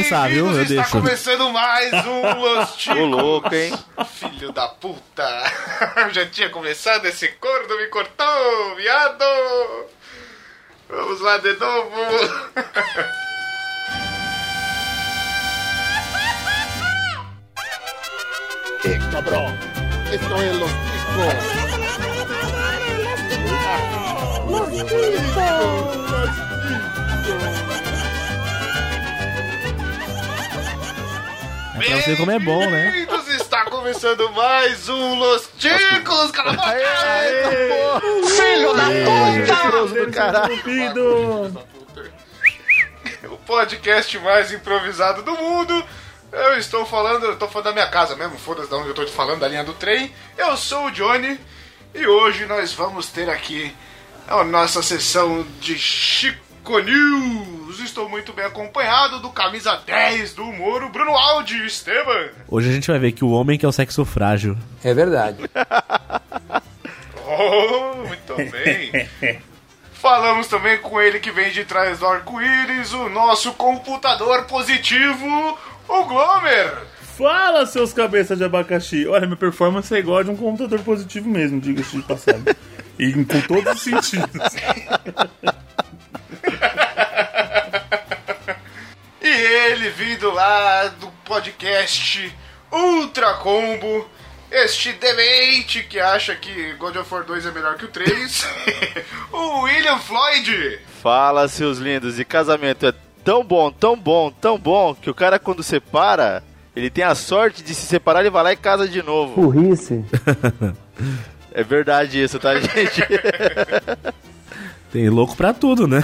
começar, viu? Eu Está deixo. começando mais um Los. Ô, louco, hein? Filho da puta. Já tinha começado, esse corno me cortou, viado. Vamos lá de novo. ¡Eh, cabrón! ¡Esto es los chicos! É pra você como é bom, né? Está começando mais um Los Ticos. Cala a boca. ¡Filho da Mentiroso do caralho. O podcast mais improvisado do mundo. Eu estou falando, eu estou falando da minha casa mesmo, foda-se de onde eu estou te falando, da linha do trem. Eu sou o Johnny e hoje nós vamos ter aqui a nossa sessão de Chico News. Estou muito bem acompanhado do camisa 10 do humor, o Bruno Aldi Esteban. Hoje a gente vai ver que o homem que é o sexo frágil. É verdade. Oh, muito bem. Falamos também com ele que vem de trás do arco-íris, o nosso computador positivo, o Glomer. Fala, seus cabeças de abacaxi. Olha, minha performance é igual a de um computador positivo mesmo, diga-se de passagem. E com todos os sentidos. ele vindo lá do podcast Ultra Combo, este demente que acha que God of War 2 é melhor que o 3, o William Floyd. Fala, seus lindos. E casamento é tão bom, tão bom, tão bom, que o cara quando separa, ele tem a sorte de se separar e vai lá e casa de novo. Burrice. É verdade isso, tá, gente? Tem louco pra tudo, né?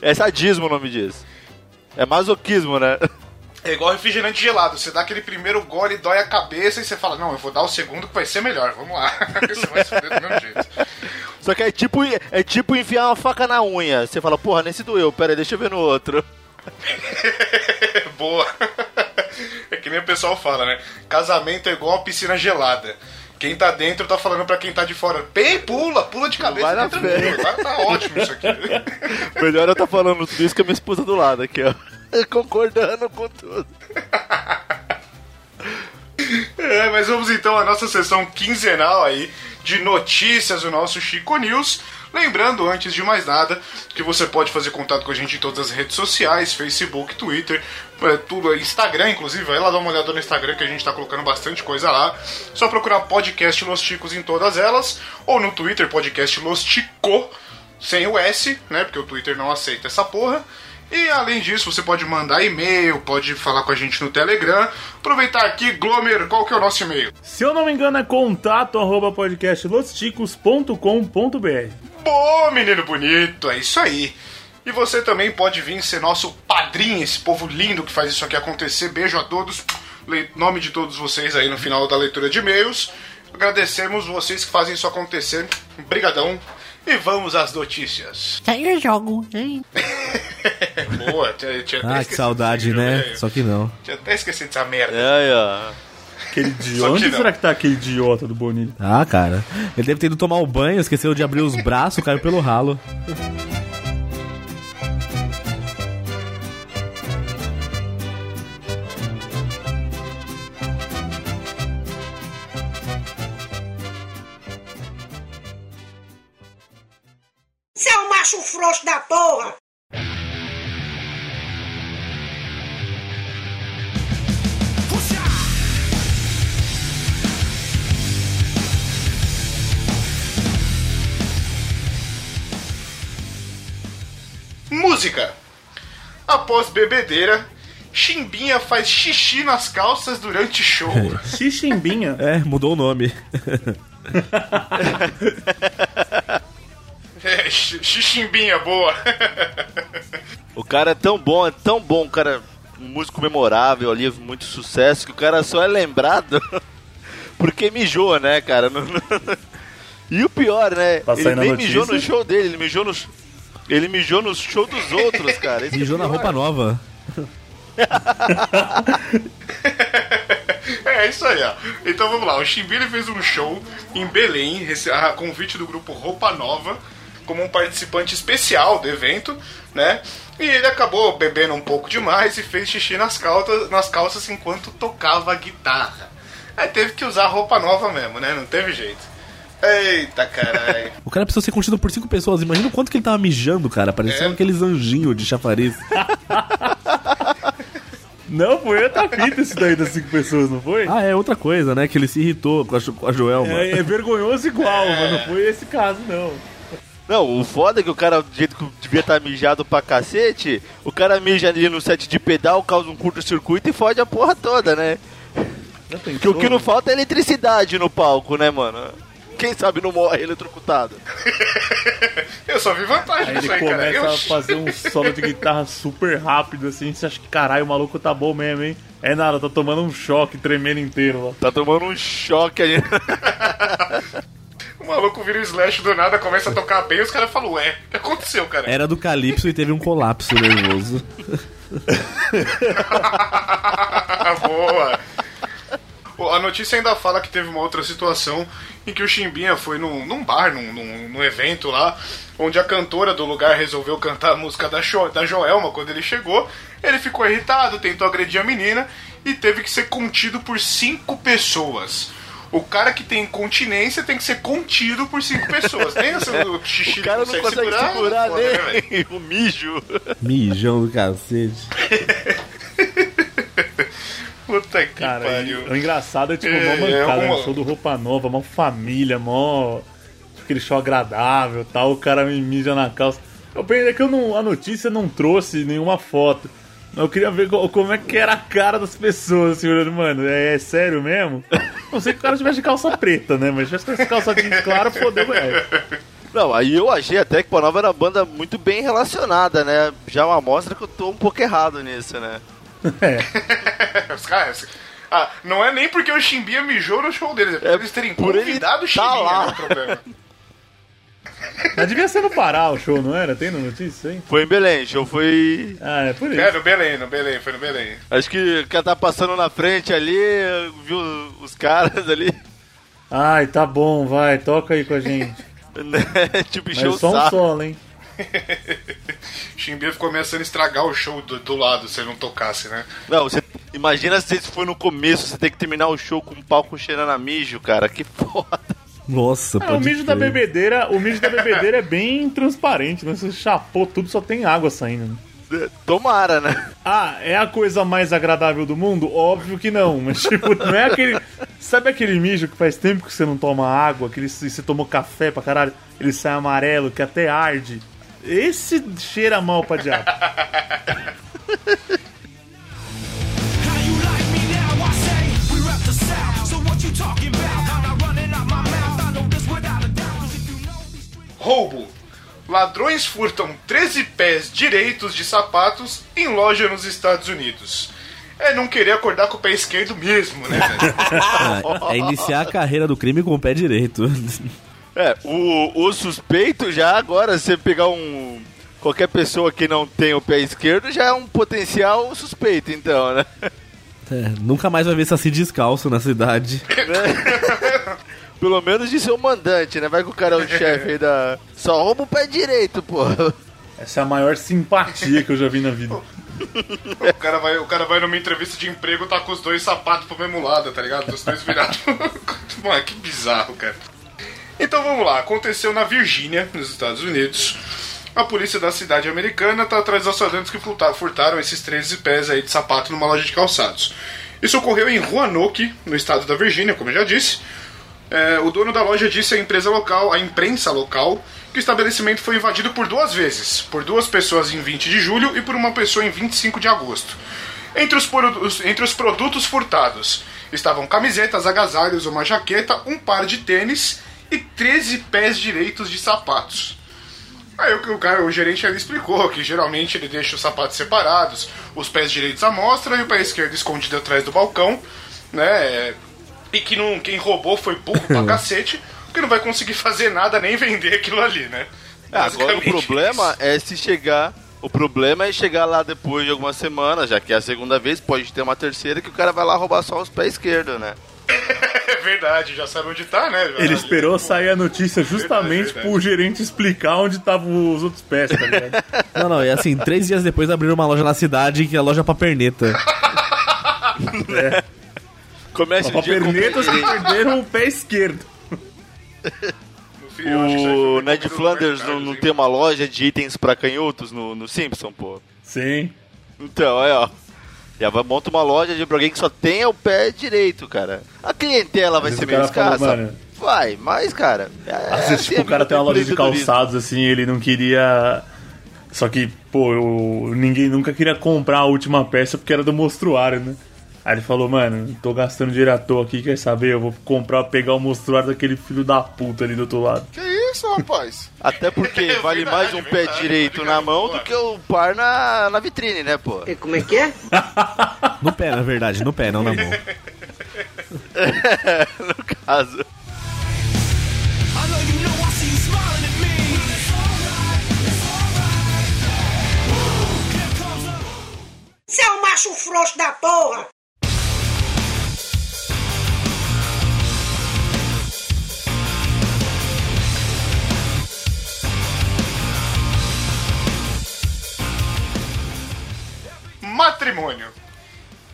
É sadismo o nome disso. É masoquismo, né? É igual refrigerante gelado, você dá aquele primeiro gole, dói a cabeça e você fala, não, eu vou dar o segundo que vai ser melhor, vamos lá. você vai se do mesmo jeito. Só que é tipo, é tipo enfiar uma faca na unha. Você fala, porra, nesse doeu, pera aí, deixa eu ver no outro. Boa. É que nem o pessoal fala, né? Casamento é igual uma piscina gelada. Quem tá dentro tá falando pra quem tá de fora. Bem, pula, pula de cabeça. Vai na tá tranquilo. fé. Agora tá ótimo isso aqui. Melhor eu tá falando tudo isso com a minha esposa do lado aqui, ó. Concordando com tudo. É, mas vamos então à nossa sessão quinzenal aí de notícias do nosso Chico News. Lembrando, antes de mais nada, que você pode fazer contato com a gente em todas as redes sociais, Facebook, Twitter, é, tudo, Instagram, inclusive, vai lá dar uma olhada no Instagram que a gente tá colocando bastante coisa lá. Só procurar podcast Los Ticos em todas elas, ou no Twitter, podcast Los Tico, sem o S, né? Porque o Twitter não aceita essa porra. E além disso, você pode mandar e-mail, pode falar com a gente no Telegram. Aproveitar aqui, Glomer, qual que é o nosso e-mail? Se eu não me engano, é contato arroba. Boa, menino bonito, é isso aí. E você também pode vir ser nosso padrinho, esse povo lindo que faz isso aqui acontecer. Beijo a todos. Le- Nome de todos vocês aí no final da leitura de e-mails. Agradecemos vocês que fazem isso acontecer. Brigadão. E vamos às notícias. Saiu jogo, hein? Boa, tinha, tinha até Ah, que saudade, né? Só que não. Tinha até esquecido dessa merda. É, ó. Aquele Só idiota. que Onde será que tá aquele idiota do Bonilha? Ah, cara. Ele deve ter ido tomar o banho, esqueceu de abrir os braços, caiu pelo ralo. Música. Após bebedeira, Chimbinha faz xixi nas calças durante show. Xiximbinha. É, mudou o nome. É, xi- Xiximbinha, boa. O cara é tão bom, é tão bom, o cara, um músico memorável ali, muito sucesso, que o cara só é lembrado porque mijou, né, cara? E o pior, né? Tá ele nem notícia? mijou no show dele, ele mijou no. Ele mijou no show dos outros, cara. É Mijou na pior. roupa nova. É isso aí, ó. Então vamos lá. O Chimbinha ele fez um show em Belém, a convite do grupo Roupa Nova. como um participante especial do evento, né? E ele acabou bebendo um pouco demais e fez xixi nas calças, nas calças enquanto tocava a guitarra. Aí teve que usar roupa nova mesmo, né? Não teve jeito. Eita caralho. O cara precisou ser contido por cinco pessoas. Imagina o quanto que ele tava mijando, cara. Parecia É. aqueles anjinhos de chafariz. Não, foi outra fita esse daí das cinco pessoas, não foi? ah, é outra coisa, né? Que ele se irritou com a, Jo- com a Joelma. É, é vergonhoso igual, mas não foi esse caso, não. Não, o foda é que o cara, do jeito que devia estar mijado pra cacete, o cara mija ali no set de pedal, causa um curto-circuito e fode a porra toda, né? Pensou? o que não falta é eletricidade no palco, né, mano? Quem sabe não morre eletrocutado. Eu só vi vantagem Aí nisso ele aí, cara. começa Eu... a fazer um solo de guitarra super rápido, assim, você acha que caralho, o maluco tá bom mesmo, hein? É nada, tá tomando um choque tremendo inteiro lá. Tá tomando um choque ali. O maluco vira o slash do nada, começa a tocar bem, os caras falam, ué, o que aconteceu, cara? Era do Calypso e teve um colapso nervoso. Boa! A notícia ainda fala que teve uma outra situação em que o Chimbinha foi num, num bar, num, num, num evento lá, onde a cantora do lugar resolveu cantar a música da, Jo- da Joelma quando ele chegou. Ele ficou irritado, tentou agredir a menina e teve que ser contido por cinco pessoas. O cara que tem incontinência tem que ser contido por cinco pessoas. Nem assim, o xixi O cara não consegue segurar, foda, né, velho? nem o mijo. Mijão do cacete. Puta que Cara, e pariu. o engraçado é tipo, É, mó mancada, é né? uma- Show do Roupa Nova, mó família, mó. aquele show agradável tal, o cara me mija na calça. Eu pensei que eu não, a notícia não trouxe nenhuma foto. Eu queria ver co- como é que era a cara das pessoas, assim, olhando, mano, é, é sério mesmo? Não sei que o cara tivesse de calça preta, né? Mas se tivesse com essa calça jeans clara, fodeu, velho. Não, aí eu achei até que o Panova era uma banda muito bem relacionada, né? Já uma amostra que eu tô um pouco errado nisso, né? É. Os caras. Ah, não é nem porque o Chimbinha mijou no show deles, é por É eles terem por ele convidado o tá Chimbinha, lá. né. Mas devia ser no Pará o show, não era? Tem notícia, hein? Foi em Belém, show foi. Ah, é por isso. É, no Belém, no Belém, foi no Belém. Acho que o cara tá passando na frente ali, viu os caras ali, Ai, tá bom, vai, toca aí com a gente. né? Tipo, encheu Mas o só um solo, hein? Chimbinha ficou ameaçando estragar o show do, do lado se ele não tocasse, né? Não, você imagina se isso foi no começo, você tem que terminar o show com um palco cheirando a mijo, cara. Que foda. Nossa, pode o mijo da bebedeira, o mijo da bebedeira é bem transparente, né? Você chapou tudo, só tem água saindo. né? Tomara, né? Ah, é a coisa mais agradável do mundo? Óbvio que não, mas tipo, não é aquele. Sabe aquele mijo que faz tempo que você não toma água, que ele- você tomou café pra caralho, ele sai amarelo, que até arde? Esse cheira mal pra diabo. Roubo. Ladrões furtam 13 pés direitos de sapatos em loja nos Estados Unidos. É não querer acordar com o pé esquerdo mesmo, né, velho? É iniciar a carreira do crime com o pé direito. É, o, o suspeito já agora, se você pegar um. Qualquer pessoa que não tem o pé esquerdo já é um potencial suspeito, então, né? É, nunca mais vai ver Saci descalço na cidade. Pelo menos de ser o mandante, né? Vai que o cara é o chefe aí da. Só rouba o pé direito, pô. Essa é a maior simpatia que eu já vi na vida. O cara, vai, o cara vai numa entrevista de emprego tá com os dois sapatos pro mesmo lado, tá ligado? Os dois virados. Mano, que bizarro, cara. Então vamos lá, aconteceu na Virgínia, nos Estados Unidos. A polícia da cidade americana tá atrás dos assaltantes que furta- furtaram esses 13 pés aí de sapato numa loja de calçados. Isso ocorreu em Roanoke, no estado da Virgínia, como eu já disse. É, o dono da loja disse à empresa local, à imprensa local, que o estabelecimento foi invadido por duas vezes, por duas pessoas em 20 de julho e por uma pessoa em 25 de agosto. Entre os, entre os produtos furtados estavam camisetas, agasalhos, uma jaqueta, um par de tênis e 13 pés direitos de sapatos. Aí o, o cara, o gerente ali explicou que geralmente ele deixa os sapatos separados, os pés direitos à mostra e o pé esquerdo escondido atrás do balcão, né? E que não, quem roubou foi burro pra cacete, porque não vai conseguir fazer nada nem vender aquilo ali, né? É, agora o problema isso. é se chegar. O problema é chegar lá depois de algumas semanas, já que é a segunda vez, pode ter uma terceira que o cara vai lá roubar só os pés esquerdos, né? É verdade, já sabe onde tá, né? Ele esperou sair a notícia justamente Verdade, verdade. pro gerente explicar onde estavam os outros pés, tá ligado? Não, não, e assim, três dias depois abriram uma loja na cidade que é a loja pra perneta. Começa o dia com Papernetas que perderam o pé esquerdo. O Ned Flanders não, não assim. tem uma loja de itens pra canhotos no, no Simpson, pô. Sim. Então, olha, ó. Já vai monta uma loja de alguém que só tenha o pé direito, cara. A clientela vai ser meio escassa. mano- Vai, mas, cara. É, Às vezes, assim tipo, o cara tem uma loja de calçados, assim, ele não queria. Só que, pô, eu... ninguém nunca queria comprar a última peça porque era do mostruário, né? Aí ele falou, mano, tô gastando dinheiro à toa aqui, quer saber? Eu vou comprar, pegar o mostruário daquele filho da puta ali do outro lado. Que isso, rapaz? Até porque É vale verdade, mais um pé verdade, direito na mão do que o par na, na vitrine, né, pô? Como é que é? No pé, na verdade, no pé, não na mão. no caso. Você é um macho frouxo da porra! Matrimônio.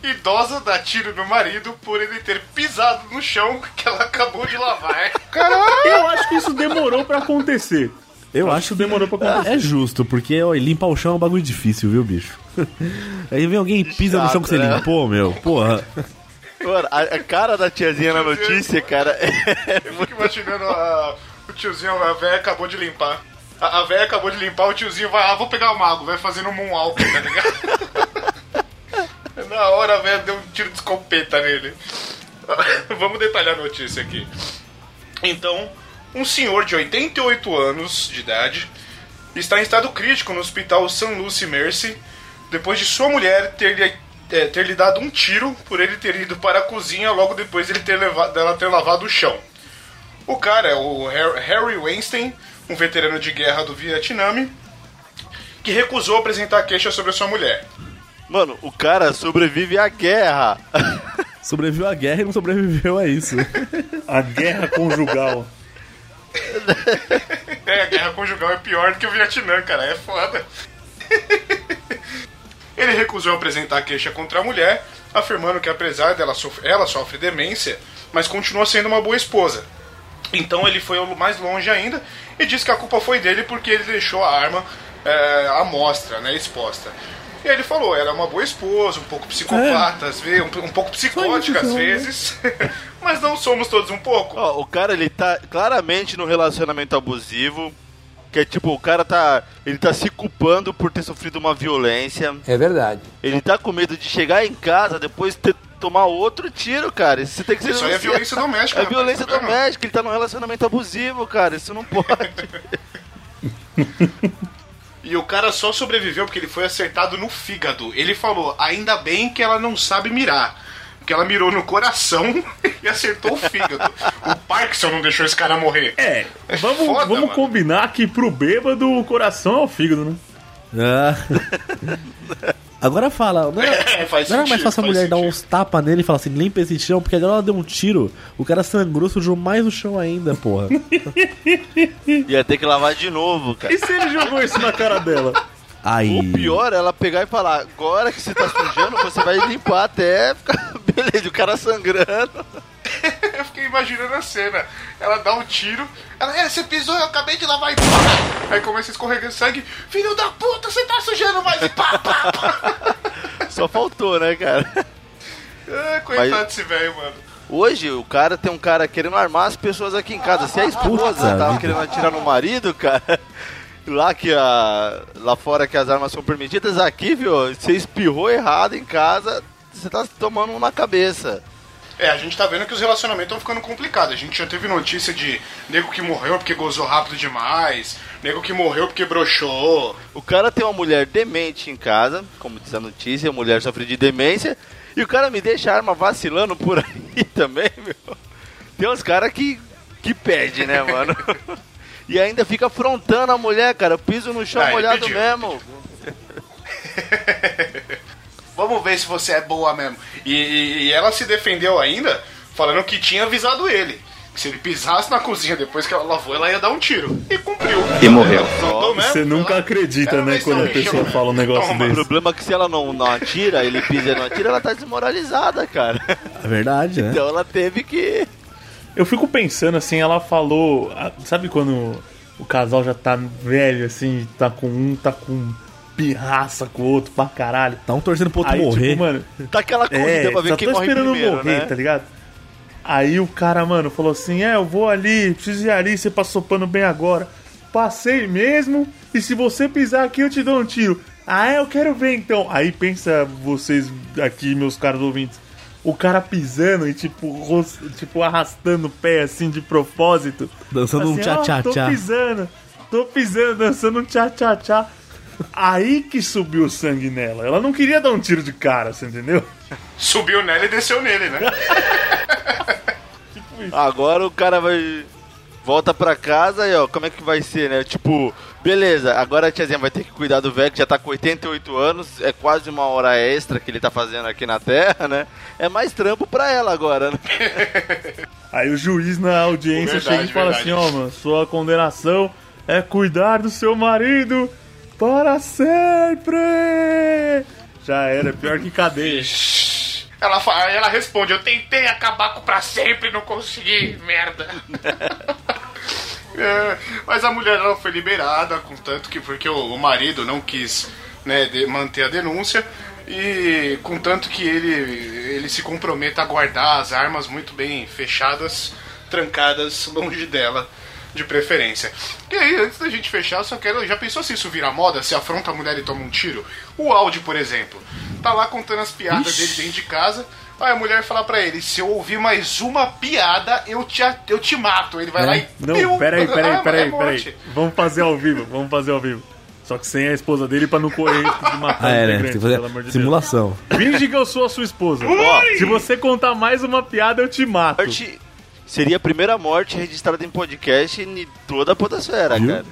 Idosa dá tiro no marido por ele ter pisado no chão que ela acabou de lavar. Eu acho que isso demorou pra acontecer. Eu Acho acho que demorou pra acontecer. É, justo, porque ó, limpar o chão é um bagulho difícil, viu, bicho? Aí vem alguém e pisa no chão que você Chato, né? limpou, meu. Porra. Mano, a, cara da tiazinha na notícia, cara, é Eu fico imaginando a- o tiozinho, a véia acabou de limpar. A, a véia acabou de limpar, o tiozinho vai, ah, vou pegar o mago, vai fazendo um moonwalk, tá ligado? Na hora a véia deu um tiro de escopeta nele. Vamos detalhar a notícia aqui. Então, um senhor de 88 anos de idade está em estado crítico no hospital St. Lucie Mercy depois de sua mulher ter, lhe- eh, ter lhe dado um tiro por ele ter ido para a cozinha logo depois dele ter leva- dela ter lavado o chão. O cara é o Har- Harry Weinstein, um veterano de guerra do Vietnã, que recusou apresentar queixa sobre a sua mulher. Mano, o cara sobrevive à guerra. Sobreviveu à guerra e não sobreviveu a isso. A guerra conjugal. É, a guerra conjugal é pior do que o Vietnã, cara, é foda. Ele recusou apresentar queixa contra a mulher, afirmando que apesar dela sof ela sofre demência, mas continua sendo uma boa esposa. Então ele foi mais longe ainda e disse que a culpa foi dele porque ele deixou a arma é, à mostra, né, exposta. E aí ele falou, ela é uma boa esposa, um pouco psicopata, às vezes, um, um pouco psicótica às vezes, mas não somos todos um pouco. Ó, o cara, ele tá claramente num relacionamento abusivo. Que é tipo, o cara tá. Ele tá se culpando por ter sofrido uma violência. É verdade. Ele tá com medo de chegar em casa depois ter tomar outro tiro, cara. Isso tem que ser Isso aí é violência doméstica. É rapaz, violência tá doméstica, ele tá num relacionamento abusivo, cara. Isso não pode. E o cara só sobreviveu porque ele foi acertado no fígado. Ele falou: ainda bem que ela não sabe mirar. Porque ela mirou no coração e acertou o fígado. O Parkinson não deixou esse cara morrer. É, vamos, foda, vamos mano. combinar que pro bêbado o coração é o fígado, né? Ah. Agora fala, não era, É, faz não era mais sentido, fácil a mulher dar sentido. uns tapas nele e falar assim, limpa esse chão, porque agora ela deu um tiro, o cara sangrou, sujou mais o chão ainda, porra. Ia ter que lavar de novo, cara. E se ele jogou isso na cara dela? Aí. O pior é ela pegar e falar: agora que você tá sujando, você vai limpar até ficar. Beleza, o cara sangrando. Eu fiquei imaginando a cena. Ela dá um tiro. Ela, é, você pisou, eu acabei de lavar e pá! Aí começa a escorregar sangue. Filho da puta, você tá sujando mais e pá, pá, pá. Só faltou, né, cara? Ah, coitado Mas- desse velho, mano. Hoje o cara tem um cara querendo armar as pessoas aqui em casa. Se a esposa tava querendo atirar no marido, cara. Lá que a. Lá fora que as armas são permitidas, aqui, viu? Você espirrou errado em casa, você tá tomando um na cabeça. É, a gente tá vendo que os relacionamentos estão ficando complicados. A gente já teve notícia de nego que morreu porque gozou rápido demais, nego que morreu porque broxou. O cara tem uma mulher demente em casa, como diz a notícia, a mulher sofre de demência, e o cara me deixa a arma vacilando por aí também, meu. Tem uns caras que, que pede, né, mano? E ainda fica afrontando a mulher, cara. Piso no chão Ah, molhado pediu. mesmo. Vamos ver se você é boa mesmo. E, e- e ela se defendeu ainda, falando que tinha avisado ele. Que se ele pisasse na cozinha depois que ela lavou, ela ia dar um tiro. E cumpriu. E morreu. Mesmo, Você foi nunca lá. acredita, né, quando a pessoa né? fala um negócio Toma. O desse. problema é que se ela não, não atira, ele pisa e não atira, ela tá desmoralizada, cara. É verdade, né? Então ela teve que. Eu fico pensando assim, ela falou. Sabe quando o casal já tá velho, assim, tá com um, tá com pirraça com o outro pra caralho. Tá um torcendo pro outro Aí, morrer. tipo, mano, Tá aquela corrida é, pra ver quem tô morre esperando primeiro, morrer, né? tá ligado? Aí o cara, mano, falou assim: É, eu vou ali, preciso ir ali, você passou pano bem agora. Passei mesmo, e se você pisar aqui eu te dou um tiro. Ah, é, eu quero ver então. Aí pensa vocês aqui, meus caros ouvintes. O cara pisando e tipo, ros- tipo arrastando o pé assim de propósito. Dançando um Assim, ó, tchá-tchá-tchá. Tô pisando, tô pisando, dançando um tchá-tchá-tchá. Aí que subiu o sangue nela. Ela não queria dar um tiro de cara, você entendeu? Subiu nela e desceu nele, né? Agora o cara vai. Volta pra casa e ó, como é que vai ser, né? Tipo, beleza, agora a tiazinha vai ter que cuidar do velho que já tá com 88 anos, é quase uma hora extra que ele tá fazendo aqui na Terra, né? É mais trampo pra ela agora, né? Aí o juiz na audiência Verdade, chega e fala verdade. assim, ó, mano, sua condenação é cuidar do seu marido para sempre! Já era, pior que cadeia. Ela, fa- aí ela responde: Eu tentei acabar com pra sempre e não consegui, merda. É, mas a mulher ela foi liberada, contanto que porque o, o marido não quis né, de- manter a denúncia e contanto que ele, ele se comprometa a guardar as armas muito bem fechadas, trancadas longe dela. De preferência. E aí, antes da gente fechar, eu só quero. Já pensou se isso vira moda? Se afronta a mulher e toma um tiro? O áudio, por exemplo. Tá lá contando as piadas dele dentro de casa. Aí a mulher fala pra ele: se eu ouvir mais uma piada, eu te, eu te mato. Ele vai lá e. Não, piu! peraí, peraí, Ah, peraí, é peraí. Vamos fazer ao vivo, vamos fazer ao vivo. Só que sem a esposa dele pra não correr de matar Ah, é, né? Tem que fazer pelo amor de simulação. Deus. Finge que eu sou a sua esposa. Ó, se você contar mais uma piada, eu te mato. Morte seria a primeira morte registrada em podcast em toda a podosfera, Viu? cara.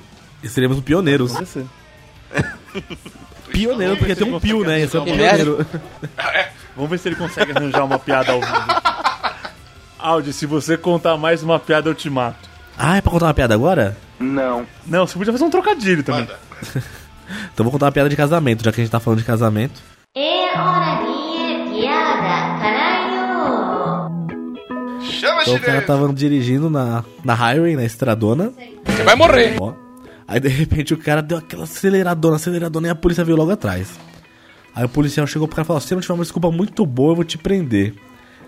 E seríamos pioneiros. Pioneiro, porque tem um pio, né? Esse é o Ele pioneiro. Vamos ver se ele consegue arranjar uma piada ao vivo. Audi, se você contar mais uma piada, eu te mato. Ah, é pra contar uma piada agora? Não, você podia fazer um trocadilho também. Então vou contar uma piada de casamento, já que a gente tá falando de casamento. É hora de Chama, Então o cara tava dirigindo na, na highway, na estradona. Você vai morrer. Ó. Aí de repente o cara deu aquela aceleradona, aceleradona e a polícia veio logo atrás. Aí o policial chegou pro cara e falou: Se não tiver uma desculpa muito boa, eu vou te prender.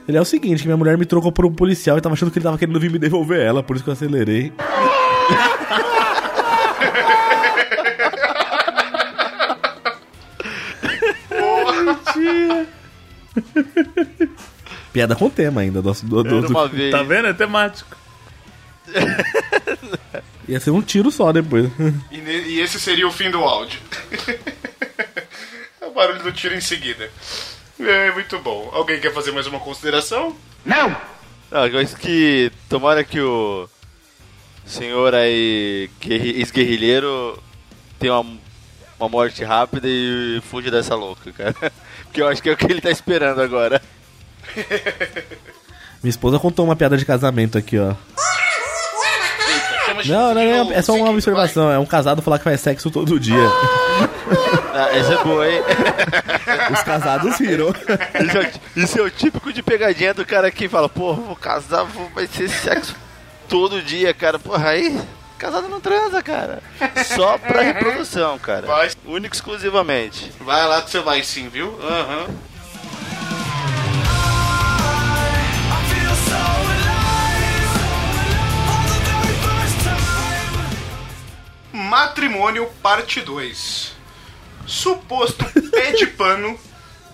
Ele é o seguinte, que minha mulher me trocou por um policial e tava achando que ele tava querendo vir me devolver ela, por isso que eu acelerei. Piada com tema ainda do, do, do, do- vez. Tá vendo? É temático. Ia ser um tiro só depois. E, e esse seria o fim do áudio. é o barulho do tiro em seguida. É, muito bom. Alguém quer fazer mais uma consideração? Não, mas que tomara que o senhor aí, guerri- ex-guerrilheiro, tenha uma, uma morte rápida e fuja dessa louca, cara. Porque eu acho que é o que ele tá esperando agora. Minha esposa contou uma piada de casamento aqui, ó. Não, não, não, é só uma observação. É um casado falar que faz sexo todo dia. Ah, essa é boa, hein? Os casados riram. Isso é, o- isso é o típico de pegadinha do cara que fala, pô, vou casar, vou, vai ser sexo todo dia, cara. Porra, aí casado não transa, cara. Só pra reprodução, cara. Vai. Único e exclusivamente. vai. Lá que você vai sim, viu? Aham. I Matrimônio parte 2. Suposto pé de pano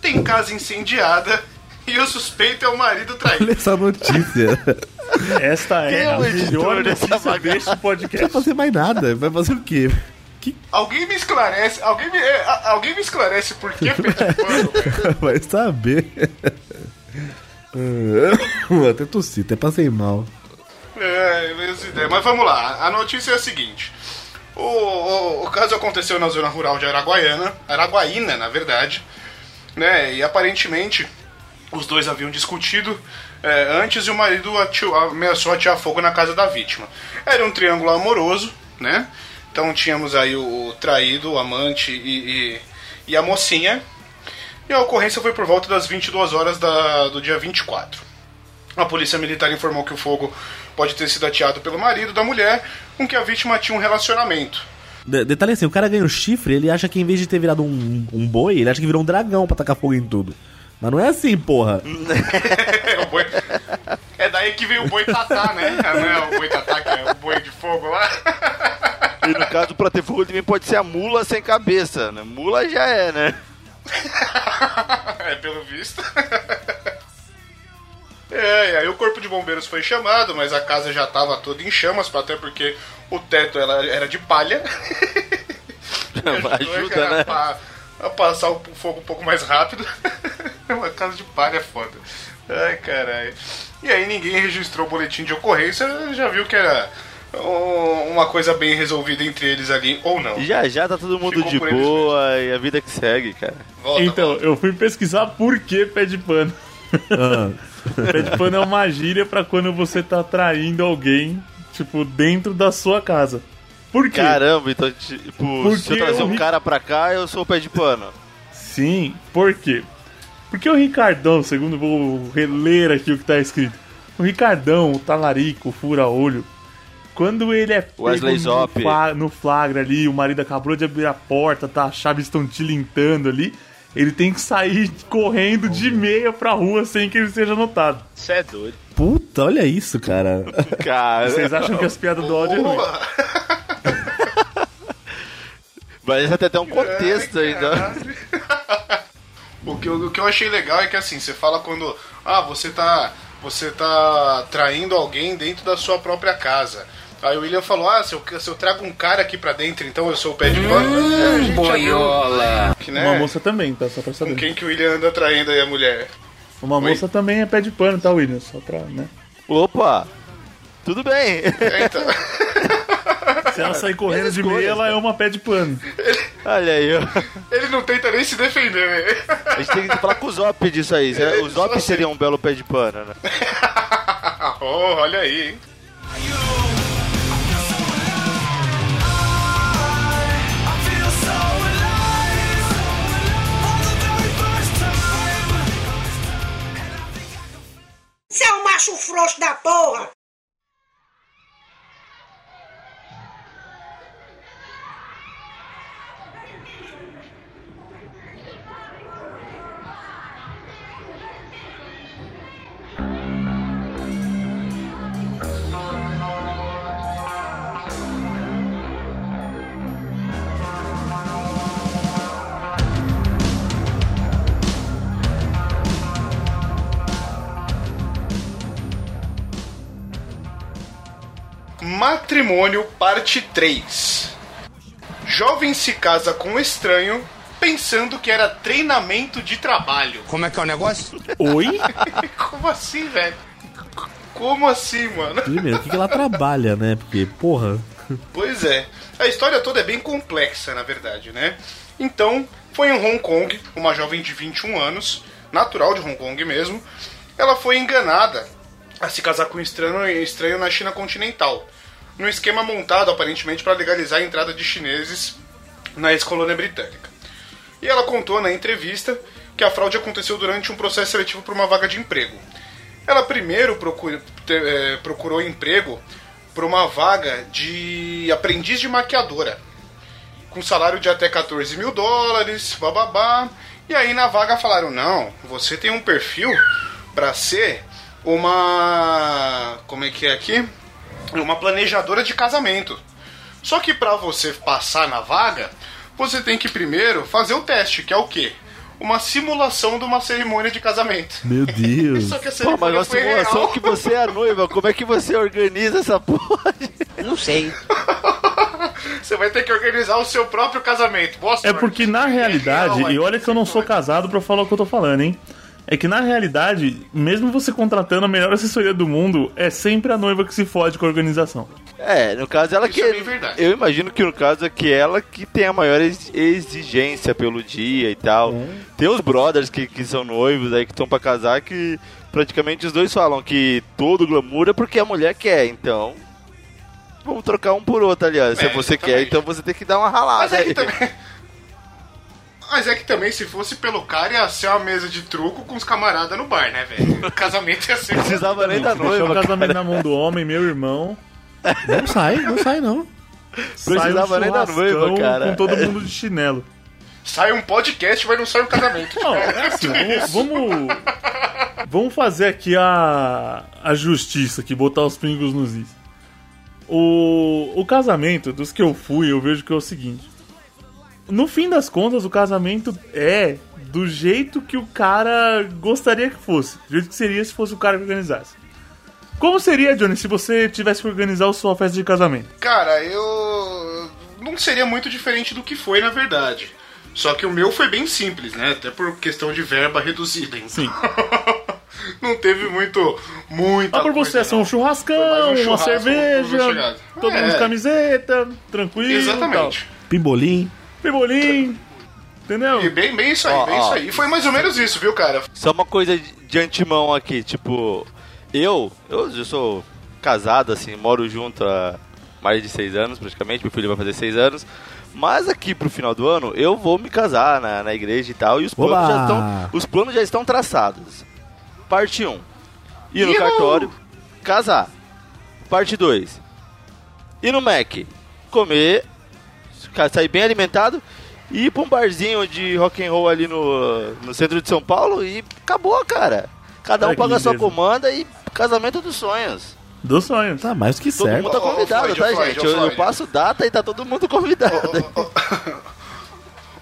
tem casa incendiada e o suspeito é o marido traído. Olha essa notícia. Esta Quem é é a o editor melhor dessa notícia bagaça? deste Não vai podcast. fazer mais nada. Vai fazer o quê? Alguém me esclarece, alguém me, é, alguém me esclarece por que pé de pano, velho? Vai saber. Vou até tossi, até passei mal. É. Mas vamos lá, a notícia é a seguinte. O, o, o caso aconteceu na zona rural de Araguaiana, Araguaína, na verdade, né? E aparentemente os dois haviam discutido é, antes e o marido atiu- ameaçou atirar fogo na casa da vítima. Era um triângulo amoroso, né? Então tínhamos aí o, o traído, o amante e, e, e a mocinha. E a ocorrência foi por volta das 22 horas da, do dia 24. A polícia militar informou que o fogo pode ter sido ateado pelo marido da mulher, com que a vítima tinha um relacionamento. De- detalhe assim, o cara ganha um chifre, ele acha que em vez de ter virado um, um boi, ele acha que virou um dragão pra tacar fogo em tudo. Mas não é assim, porra. É, o boi- é daí que veio o boi tatá, né? Não é o boi tatá, que é o boi de fogo lá. E no caso, pra ter fogo de mim pode ser a mula sem cabeça, né? Mula já é, né? É, pelo visto. É, e aí o corpo de bombeiros foi chamado, mas a casa já estava toda em chamas, até porque o teto ela era de palha. Ajudou, Ajuda, cara, né? pra- a passar o fogo um pouco mais rápido. Uma casa de palha é foda. Ai, caralho. E aí ninguém registrou o boletim de ocorrência, já viu que era uma coisa bem resolvida entre eles ali, ou não. Já já tá todo mundo Ficou de boa e a vida que segue, cara. Volta, Então, volta. eu fui pesquisar por que pé de pano. Ah, Pé de pano é uma gíria pra quando você tá traindo alguém, tipo, dentro da sua casa. Por quê? Caramba, então, tipo, Porque se eu trazer eu um ri- cara pra cá, eu sou o pé de pano. Sim, por quê? Porque o Ricardão, segundo vou reler aqui o que tá escrito, o Ricardão, o talarico, o fura-olho, quando ele é pego no, Zop. fla- no flagra ali, o marido acabou de abrir a porta, tá, as chaves estão tilintando ali, ele tem que sair correndo de meia pra rua sem que ele seja notado. Você é doido. puta, olha isso, cara. Cara, Vocês acham que as piadas do áudio é ruim? Mas isso tem até um contexto ainda. O que, eu- o que eu achei legal é que assim, você fala quando. Ah, você tá. Você tá traindo alguém dentro da sua própria casa. Aí o William falou, ah, se eu, se eu trago um cara aqui pra dentro, então eu sou o pé de pano. Boiola! Que, né? Uma moça também, tá? Só pra Com saber. quem que o William anda traindo aí a mulher? Uma Oi? moça também é pé de pano, tá, William? Só pra, né? Opa! Tudo bem. É, então. Se ela sair correndo de meia, ela é uma pé de pano. Olha aí, ó. Ele não tenta nem se defender, né? A gente tem que falar com o Zop disso aí. É, O Zop seria um belo pé de pano, né? oh, olha aí, hein? Macho frouxo da porra! Matrimônio, parte 3. Jovem se casa com um estranho pensando que era treinamento de trabalho. Como é que é o negócio? Oi? Como assim, velho? Como assim, mano? Primeiro, o que, que ela trabalha, né? Porque, porra. Pois é. A história toda é bem complexa, na verdade, né? Então, foi em Hong Kong, uma jovem de 21 anos, natural de Hong Kong mesmo, ela foi enganada a se casar com um estranho, estranho na China continental, num esquema montado aparentemente para legalizar a entrada de chineses na ex-colônia britânica. E ela contou na entrevista que a fraude aconteceu durante um processo seletivo para uma vaga de emprego. Ela primeiro te- eh, procurou emprego para uma vaga de aprendiz de maquiadora, com salário de até 14 mil dólares, bababá. E aí na vaga falaram: não, você tem um perfil para ser uma. Como é que é aqui? Uma planejadora de casamento. Só que para você passar na vaga, você tem que primeiro fazer o teste, que é o quê? Uma simulação de uma cerimônia de casamento. Meu Deus. Só que a Pô, mas cerimônia uma foi simulação real. que você é a noiva. Como é que você organiza essa porra? Não sei. Você vai ter que organizar o seu próprio casamento. Boa É sorte. porque na realidade, real, e olha que eu não sou casado pra falar o que eu tô falando, hein? É que na realidade, mesmo você contratando a melhor assessoria do mundo, é sempre a noiva que se fode com a organização. É, no caso ela Isso que. é bem verdade. Eu imagino que no caso é que ela que tem a maior ex- exigência pelo dia e tal. Tem os brothers que, que são noivos aí que estão pra casar que praticamente os dois falam que todo glamour é porque a mulher quer, então. Vamos trocar um por outro, aliás. Se É, você quer, então você tem que dar uma ralada. Mas é aí. que também. Mas é que também, se fosse pelo cara, ia ser uma mesa de truco com os camaradas no bar, né, velho? O casamento ia ser. Precisava nem da Deixar o noiva. casamento cara. na mão do homem, meu irmão. Não sai, não sai não. Um Precisava nem da noiva, cara. Com todo mundo de chinelo. Sai um podcast, mas não sai um casamento. Não, é assim, vamos, vamos. Vamos fazer aqui a, a justiça aqui, botar os pingos nos is. O, o casamento, dos que eu fui, eu vejo que é o seguinte. No fim das contas, o casamento é do jeito que o cara gostaria que fosse. Do jeito que seria se fosse o cara que organizasse. Como seria, Johnny, se você tivesse que organizar a sua festa de casamento? Cara, eu. Não seria muito diferente do que foi, na verdade. Só que o meu foi bem simples, né? Até por questão de verba reduzida. Então. Sim. não teve muito. Muita Ah, por coisa, você é só não. um churrascão, um uma churrasco, cerveja, uma todo É. mundo de camiseta, tranquilo. Exatamente. Pimbolim. Pebolim, entendeu? E bem, bem isso aí, Ó, bem ó. isso aí. E foi mais ou menos isso, viu, cara? Só uma coisa de- de antemão aqui, tipo, eu, eu, eu sou casado, assim, moro junto há mais de seis anos, praticamente, meu filho vai fazer seis anos. Mas aqui pro final do ano eu vou me casar na, na igreja e tal, e os planos, Oba! já estão, os planos já estão traçados. Parte 1. Ir no Ihu! cartório, casar. Parte 2. Ir no Mac, comer, sair bem alimentado e ir pra um barzinho de rock and roll ali no, no centro de São Paulo e acabou, cara. Cada um paga a sua comanda e casamento dos sonhos. Dos sonhos. Tá mais do que Todo certo. mundo tá convidado, Floyd, tá, Floyd, gente? Eu, eu passo data e tá todo mundo convidado.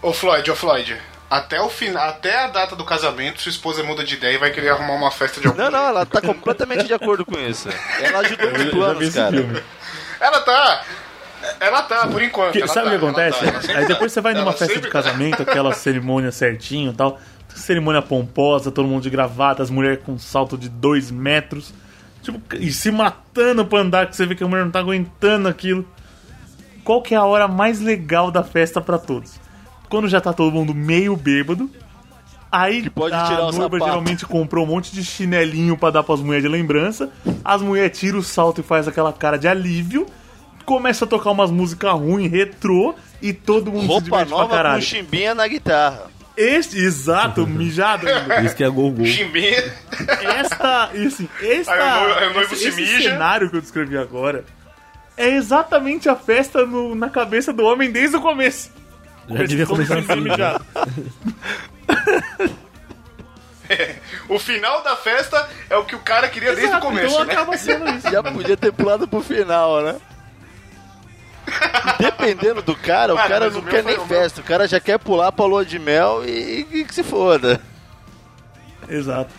Ô Floyd, ô Floyd. Até, o final, até a data do casamento, sua esposa muda de ideia e vai querer arrumar uma festa de algum Não, não, ela tá completamente de acordo com isso. Ela ajudou nos planos, cara. filme. Ela tá. Ela tá, por enquanto. Que- ela sabe o tá, que acontece? ela tá, ela sempre Aí tá. depois você vai numa festa sempre de tá. casamento, aquela cerimônia certinho e tal. Cerimônia pomposa, todo mundo de gravata, as mulheres com salto de dois metros. Tipo, e se matando pra andar, que você vê que a mulher não tá aguentando aquilo. Qual que é a hora mais legal da festa pra todos? Quando já tá todo mundo meio bêbado. Aí pode a tirar sapato. geralmente comprou um monte de chinelinho pra dar pras mulheres de lembrança. As mulheres tiram o salto e faz aquela cara de alívio. Começa a tocar umas músicas ruins, retrô, e todo mundo se Roupa diverte pra nova com caralho. chimbinha na guitarra. Este, exato, mijado. Isso que é gol gol. Chimbinha. Esta, assim, esta, Aí o noivo- aí o noivo esse, se esse cenário que eu descrevi agora é exatamente a festa no- na cabeça do homem desde o começo. Já devia começar assim. mijado. O final da festa é o que o cara queria desde o Exato, começo, então né? acaba sendo isso. Já podia ter pulado pro final, né? Dependendo do cara, o cara não o quer nem meu- festa. O cara já quer pular pra lua de mel e, e que se foda. Exato.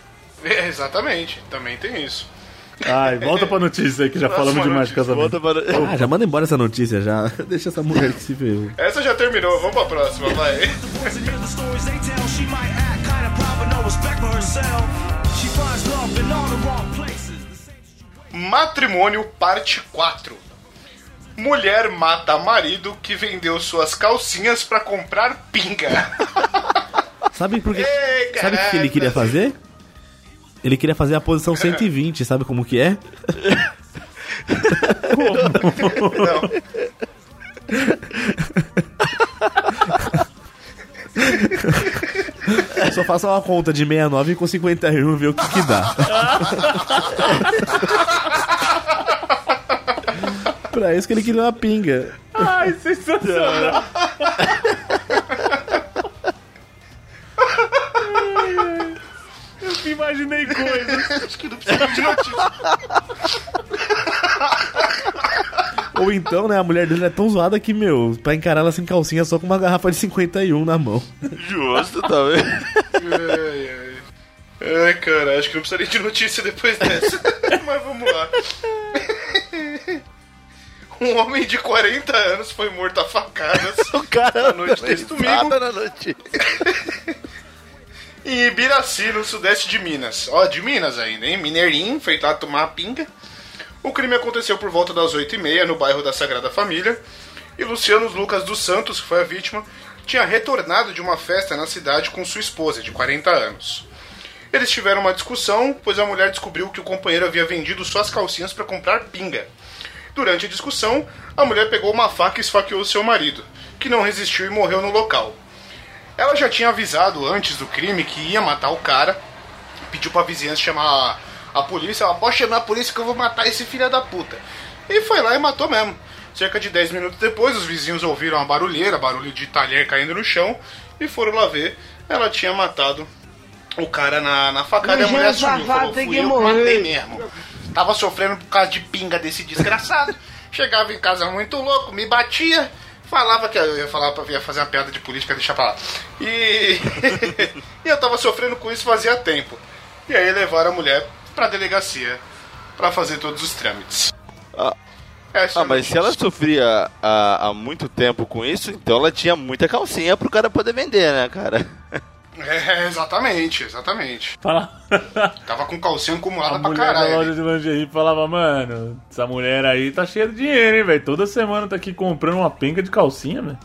É, exatamente, também tem isso. Ai, volta pra notícia aí que já Próxima falamos demais de casamento. Para... Ah, já manda embora essa notícia já. Deixa essa mulher que se ferrou. Essa já terminou, vamos pra próxima, vai. Matrimônio, parte 4. Mulher mata marido que vendeu suas calcinhas pra comprar pinga. Sabe por quê? Ei, Sabe o que ele queria fazer? Ele queria fazer a posição 120, sabe como que é? Só faça uma conta de 69 com 51 e ver o que que dá. pra isso que ele queria uma pinga. Ai, sensacional. Eu imaginei coisas. Acho que não precisa de notícia. Ou então, né, a mulher dele é tão zoada que, meu, pra encarar ela sem calcinha só com uma garrafa de 51 na mão. Justo, tá vendo? Ai, ai. Ai, cara, acho que não precisaria de notícia depois dessa. Mas vamos lá. Um homem de 40 anos foi morto a facadas O cara À noite desse domingo. Na noite. em Ibiraci, no sudeste de Minas. Ó, de Minas ainda, hein? Mineirinho, foi lá tomar uma pinga. O crime aconteceu por volta das 8h30 no bairro da Sagrada Família. E Luciano Lucas dos Santos, que foi a vítima, tinha retornado de uma festa na cidade com sua esposa, de 40 anos. Eles tiveram uma discussão, pois a mulher descobriu que o companheiro havia vendido suas calcinhas para comprar pinga. Durante a discussão, a mulher pegou uma faca e esfaqueou seu marido, que não resistiu e morreu no local. Ela já tinha avisado antes do crime que ia matar o cara, pediu pra vizinhança chamar a polícia, ela pode chamar a polícia que eu vou matar esse filho da puta. E foi lá e matou mesmo. Cerca de 10 minutos depois, os vizinhos ouviram a barulheira, barulho de talher caindo no chão, e foram lá ver. Ela tinha matado o cara na, na facada e a mulher assumiu. Falou, fui eu que matei mesmo. Tava sofrendo por causa de pinga desse desgraçado. Chegava em casa muito louco, me batia, falava que eu ia falar pra ia fazer uma piada de política, deixar pra lá. E, e eu tava sofrendo com isso fazia tempo. E aí levaram a mulher pra delegacia pra fazer todos os trâmites. Ah, é ah, mas se ela sofria há, há muito tempo com isso, então ela tinha muita calcinha pro cara poder vender, né, cara? É, exatamente, exatamente. Fala. Tava com calcinha acumulada A pra mulher da caralho. loja de lingerie falava, mano, essa mulher aí tá cheia de dinheiro, hein, velho? Toda semana tá aqui comprando uma penca de calcinha, velho.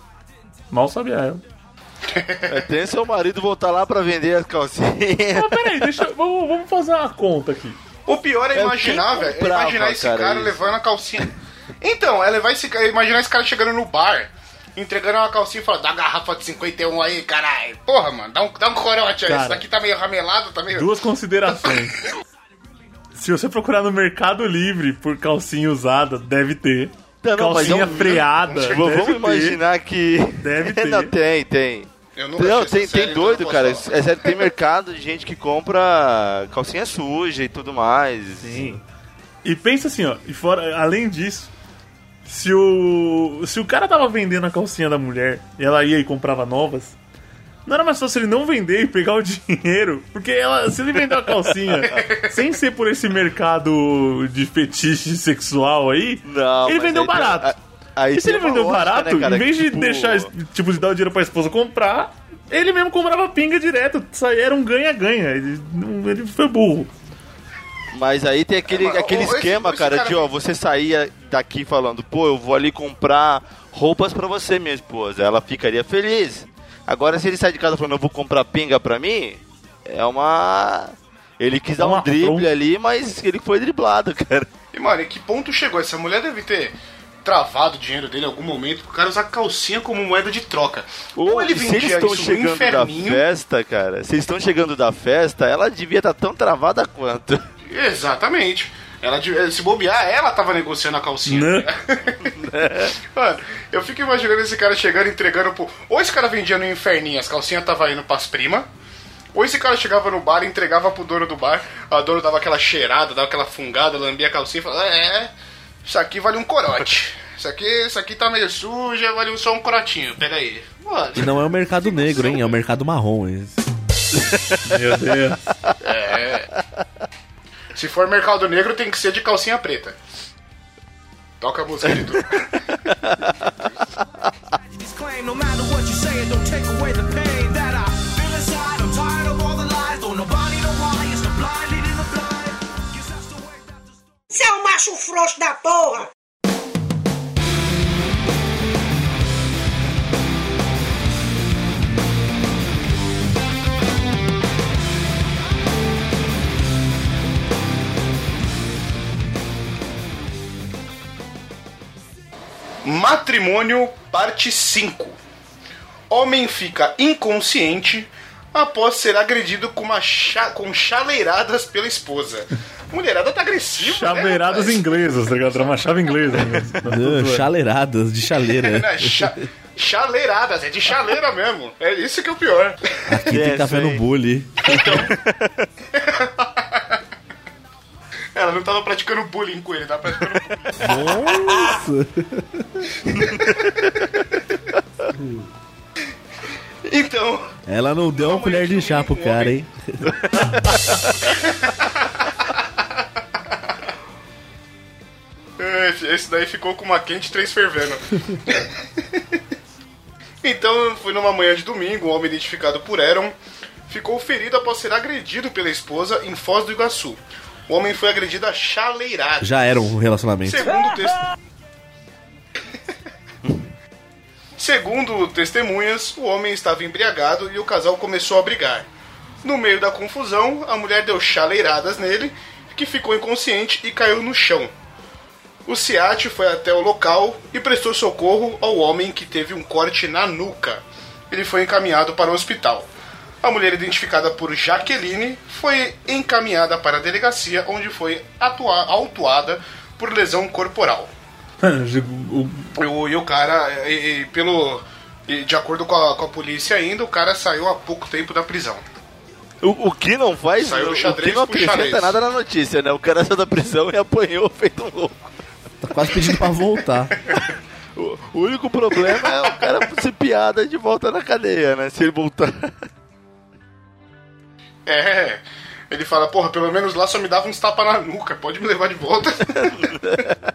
Mal sabia eu. É, tem seu marido voltar lá pra vender as calcinhas. Mas peraí, deixa eu- vamos, vamos fazer uma conta aqui. O pior é É, imaginar, velho. É imaginar esse cara, cara, levando a calcinha. Então, é levar esse cara. Imaginar esse cara chegando no bar, entregando uma calcinha e falando, dá uma garrafa de 51 aí, caralho. Porra, mano, dá um, dá um corote aí. Cara. Esse daqui tá meio ramelado, tá meio. Duas considerações. Se você procurar no Mercado Livre por calcinha usada, deve ter. Não, calcinha é um- freada. Vamos- deve Vamos ter. imaginar que. Deve ter. Não, tem, tem. Eu nunca Não, tem, tem então doido, cara. É sério, tem mercado de gente que compra calcinha suja e tudo mais. Sim. E pensa assim, ó, e fora, além disso, se o se o cara tava vendendo a calcinha da mulher e ela ia e comprava novas, não era mais fácil ele não vender e pegar o dinheiro, porque ela, se ele vendeu a calcinha sem ser por esse mercado de fetiche sexual aí, Não, ele vendeu aí barato. a- Aí e se ele vendeu lógica, barato, né, cara, em vez que, de tipo, deixar, tipo, de dar o dinheiro pra esposa comprar, ele mesmo comprava pinga direto. Isso aí era um ganha-ganha. Ele, ele foi burro. Mas aí tem aquele, É, mas, aquele esse- esquema, esse cara, cara- de ó, você saía daqui falando, pô, eu vou ali comprar roupas pra você, minha esposa. Ela ficaria feliz. Agora, se ele sai de casa falando, eu vou comprar pinga pra mim, é uma. Ele quis É dar um uma drible ali, mas ele foi driblado, cara. E, mano, em que ponto chegou? Essa mulher deve ter travado o dinheiro dele em algum momento pro cara usar calcinha como moeda de troca. Ou ele se eles vendia estão isso no chegando da festa, cara, se eles estão chegando da festa, ela devia estar tão travada quanto. Exatamente. Ela, se bobear, ela tava negociando a calcinha. Né? Mano, eu fico imaginando esse cara chegando e entregando pro. Ou esse cara vendia no inferninho, as calcinhas tava indo pras primas. Ou esse cara chegava no bar e entregava pro dono do bar, a dona dava aquela cheirada, dava aquela fungada, lambia a calcinha e falava, é, isso aqui vale um corote. Isso aqui, isso aqui tá meio suja, vale só um corotinho, pega aí. Mano, E não é o mercado negro, hein? É o mercado marrom. esse. Meu Deus. Se for mercado negro tem que ser de calcinha preta. Toca a música de tudo. This claim, no matter what you say, Matrimônio, parte 5. Homem fica inconsciente após ser agredido com, uma cha- com chaleiradas pela esposa. Mulherada tá agressiva, né, rapaz? inglesas, tá ligado? Era uma chave inglesa. Chaleiradas de chaleira. Né, cha- chaleiradas, é de chaleira mesmo. É isso que é o pior. Aqui tem É, café isso no aí. bully. Ela não tava praticando bullying com ele, tava praticando bullying. Nossa! Então, Ela não deu uma colher de chá pro cara, hein? Esse daí ficou com uma quente e três fervendo. então, foi numa manhã de domingo, um homem identificado por Aaron ficou ferido após ser agredido pela esposa em Foz do Iguaçu. O homem foi agredido a chaleirada. Já era um relacionamento. Segundo texto. Segundo testemunhas, o homem estava embriagado e o casal começou a brigar. No meio da confusão, a mulher deu chaleiradas nele, que ficou inconsciente e caiu no chão. O SEAT foi até o local e prestou socorro ao homem que teve um corte na nuca. Ele foi encaminhado para o hospital. A mulher, identificada por Jaqueline, foi encaminhada para a delegacia, onde foi autuada por lesão corporal. O- E o, e o cara, e- e pelo, e de acordo com a, com a polícia ainda, o cara saiu há pouco tempo da prisão. O, o que não faz, Saiu do o que xadrez não acrescenta xadrez. nada na notícia, né? O cara saiu da prisão e apanhou feito um louco. Tá quase pedindo pra voltar. O, o único problema é o cara ser piada de volta na cadeia, né? Se ele voltar. É, ele fala, porra, pelo menos lá só me dava uns tapas na nuca, pode me levar de volta.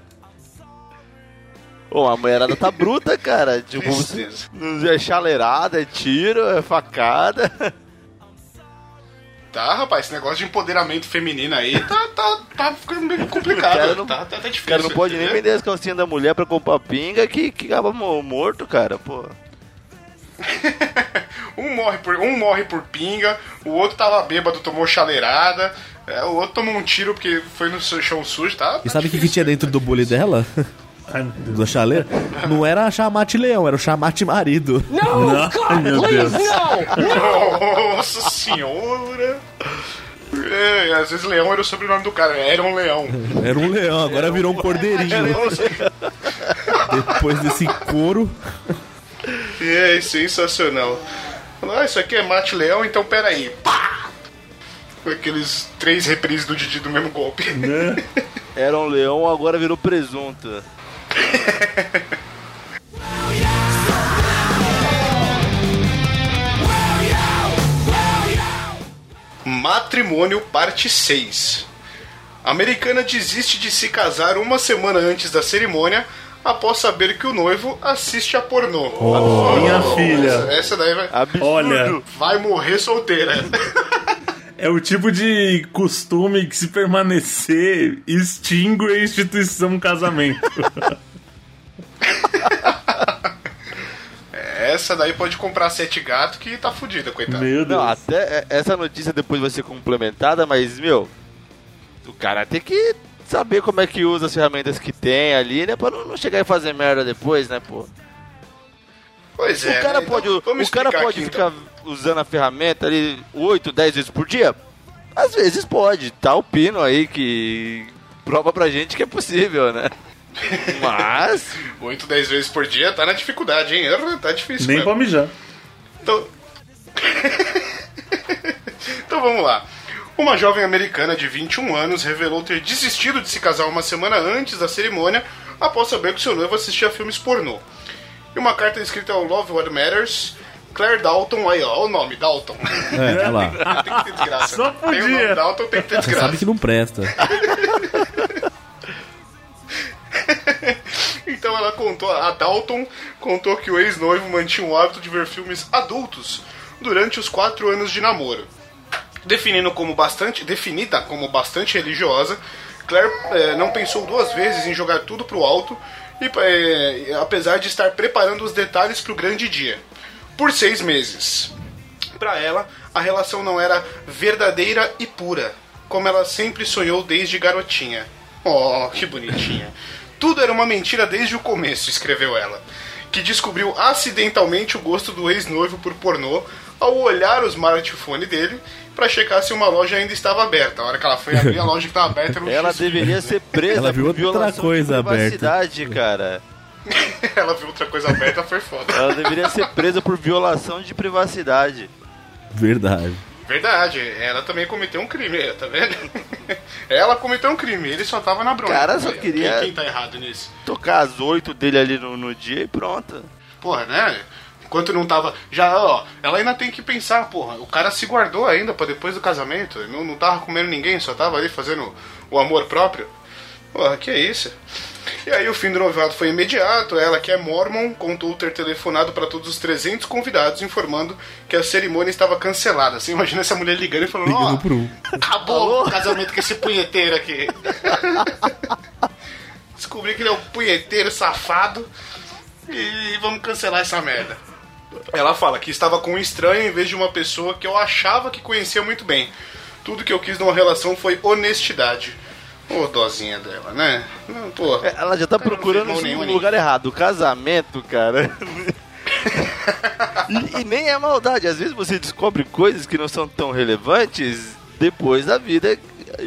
Ô, a mulherada tá bruta, cara. Tipo, é chaleirada, é tiro, é facada. Tá, rapaz, esse negócio de empoderamento feminino aí tá, tá, tá ficando meio complicado. O cara não- tá, tá, tá difícil. O cara não pode nem né? vender as calcinhas da mulher pra comprar pinga que, que acaba mo- morto, cara, pô. Um morre, por, um morre por pinga, o outro tava bêbado, tomou chaleirada, é, o outro tomou um tiro porque foi no chão sujo, tá? E sabe o que, que tinha dentro do bully dela? Do chaleiro? Não era chamate leão, era o chamate marido. Ai, meu Deus. Nossa senhora! É, às vezes leão era o sobrenome do cara, era um leão. Era um leão, agora virou um cordeirinho. Depois desse couro. É, sensacional. Ah, isso aqui é mate leão, então peraí. Pá! Com Aqueles três reprises do Didi do mesmo golpe. Era um leão, agora virou presunto. Matrimônio Parte 6 A americana desiste de se casar uma semana antes da cerimônia após saber que o noivo assiste a pornô. Minha filha. Essa, essa daí vai, Absurdo. Olha. vai morrer solteira. É o tipo de costume que se permanecer extingue a instituição casamento. Essa daí pode comprar sete gatos que tá fudida, coitada. Meu Deus. Não, até essa notícia depois vai ser complementada, mas, meu, o cara tem que saber como é que usa as ferramentas que tem ali, né? Pra não, não chegar e fazer merda depois, né, pô? Pois é. o cara né? pode, Então, o cara pode aqui, ficar então. usando a ferramenta ali 8, 10 vezes por dia? Às vezes pode. Tá o Pino aí que prova pra gente que é possível, né? Mas. 8, 10 vezes por dia tá na dificuldade, hein? Tá difícil Nem mesmo. pra mijar. Então... então vamos lá. Uma jovem americana de 21 anos revelou ter desistido de se casar uma semana antes da cerimônia após saber que seu noivo assistia filmes pornô. Em uma carta escrita ao Love What Matters, Claire Dalton, aí ó, o nome, Dalton. É, olha lá. tem que ter desgraça. Só Tem o podia. nome Dalton, tem que ter Você desgraça. sabe que não presta. Então ela contou, a Dalton contou que o ex-noivo mantinha o hábito de ver filmes adultos durante os quatro anos de namoro. Definindo como bastante, definida como bastante religiosa, Claire eh, não pensou duas vezes em jogar tudo pro alto, e, eh, apesar de estar preparando os detalhes para o grande dia. Por seis meses. Para ela, a relação não era verdadeira e pura, como ela sempre sonhou desde garotinha. Oh, que bonitinha. Tudo era uma mentira desde o começo, escreveu ela, que descobriu acidentalmente o gosto do ex-noivo por pornô ao olhar o smartphone dele para checar se uma loja ainda estava aberta. A hora que ela foi abrir, a loja que estava aberta era um Ela deveria ser presa Ela viu por outra coisa de aberta. privacidade, cara. ela viu outra coisa aberta, foi foda. Ela deveria ser presa por violação de privacidade. Verdade. Verdade, ela também cometeu um crime, tá vendo? ela cometeu um crime, ele só tava na bronca. Cara, só queria- Quem, quem tá errado nisso? Tocar as oito dele ali no, no dia e pronto. Porra, né? Enquanto não tava. Já, ó, ela ainda tem que pensar, porra. O cara se guardou ainda pra depois do casamento. Não, não tava comendo ninguém, só tava ali fazendo o amor próprio. Porra, que é isso? E aí o fim do noivado foi imediato. Ela, que é mormon, contou ter telefonado para todos os 300 convidados, informando que a cerimônia estava cancelada. Você imagina essa mulher ligando e falando: Ó, Ligando pro um. acabou o casamento com esse punheteiro aqui. Descobri que ele é um punheteiro safado e vamos cancelar essa merda. Ela fala que estava com um estranho em vez de uma pessoa que eu achava que conhecia muito bem. Tudo que eu quis numa relação foi honestidade. Ô, dozinha dela, né? Não, pô. É, Ela já tá procurando ali. lugar errado. Casamento, cara. e, e nem é maldade. Às vezes você descobre coisas que não são tão relevantes depois da vida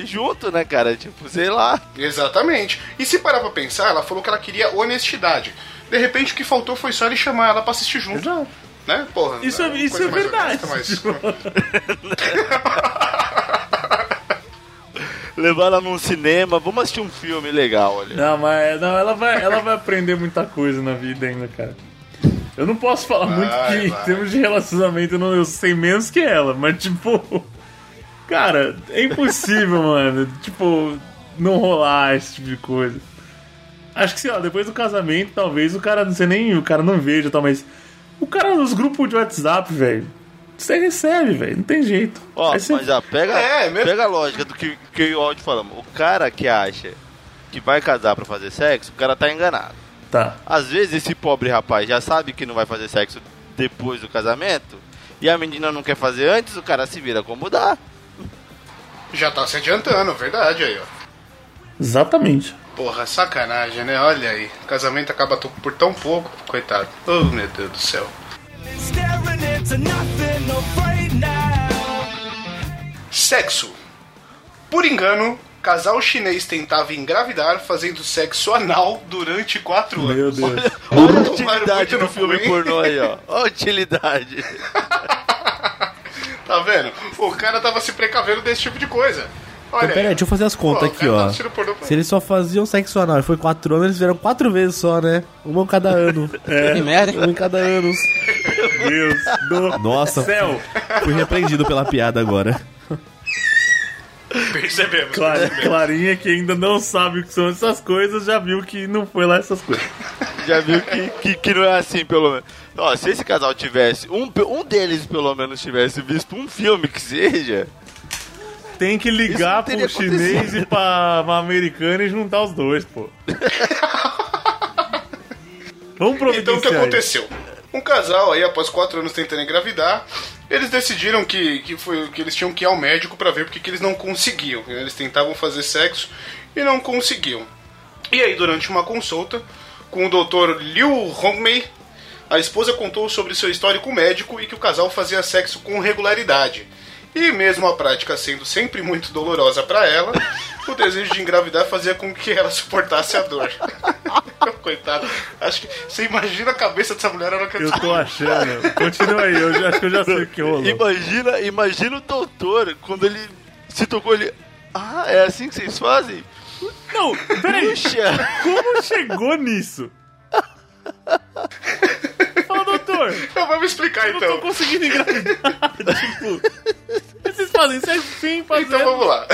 junto, né, cara? Tipo, sei lá. Exatamente. E se parar pra pensar, ela falou que ela queria honestidade. De repente o que faltou foi só ele chamar ela pra assistir junto. Exato. Né? Porra. Isso é- isso é mais verdade. honesta, mas- Levar ela num cinema, vamos assistir um filme legal, olha. Não, mas não, ela, vai, ela vai aprender muita coisa na vida ainda, cara. Eu não posso falar muito Vai, que vai. em termos de relacionamento eu, não, eu sei menos que ela, mas tipo. Cara, é impossível, mano. Tipo, não rolar esse tipo de coisa. Acho que, sei lá, depois do casamento, talvez o cara, não sei nem, o cara não veja e tal, mas. O cara nos grupos de WhatsApp, velho. Você recebe, velho. Não tem jeito. Ó, Aí você- mas já pega, É, mesmo- pega a lógica do que, que o áudio falamos. O cara que acha que vai casar pra fazer sexo, o cara tá enganado. Tá. Às vezes esse pobre rapaz já sabe que não vai fazer sexo depois do casamento e a menina não quer fazer antes, o cara se vira como dá. Já tá se adiantando, verdade aí, ó. Exatamente. Porra, sacanagem, né? Olha aí. O casamento acaba por tão pouco, coitado. Oh, meu Deus do céu. Sexo. Por engano, casal chinês tentava engravidar fazendo sexo anal durante quatro Meu anos. Deus. Olha a Tomaram utilidade no filme pornô aí, ó. Olha a utilidade. Tá vendo? O cara tava se precavendo desse tipo de coisa. Olha Então, pera aí, deixa eu fazer as contas aqui, ó. Se eles só faziam sexo anal e foi quatro anos, eles fizeram quatro vezes só, né? Uma em cada ano. Que merda, hein? Um em cada ano. Meu Deus do Nossa, céu. fui repreendido pela piada agora. Percebemos. Clara- percebemos. Clarinha, que ainda não sabe o que são essas coisas, já viu que não foi lá essas coisas. Já viu que, que, que não é assim, pelo menos. Ó, se esse casal tivesse, um, um deles pelo menos tivesse visto um filme que seja, Tem que ligar pro chinês acontecido. e pra, pra americana e juntar os dois, pô. Vamos. Então o que aconteceu? Um casal aí, após quatro anos tentando engravidar, eles decidiram que, que, foi, que eles tinham que ir ao médico pra ver porque que eles não conseguiam. Eles tentavam fazer sexo e não conseguiam. E aí, durante uma consulta com o Dr. Liu Hongmei, a esposa contou sobre seu histórico médico e que o casal fazia sexo com regularidade. E mesmo a prática sendo sempre muito dolorosa pra ela, o desejo de engravidar fazia com que ela suportasse a dor. Coitado. Acho que você imagina a cabeça dessa mulher na hora que Eu tô achando. Continua aí, eu já, acho que eu já sei o que rolou. imagina, imagina o doutor quando ele se tocou ele. Ah, é assim que vocês fazem? Não, peraí. Puxa! Como chegou nisso? Doutor. Então vamos explicar Eu não tô então. conseguindo engravidar. tipo, vocês fazem isso sim, fazendo. Então vamos lá.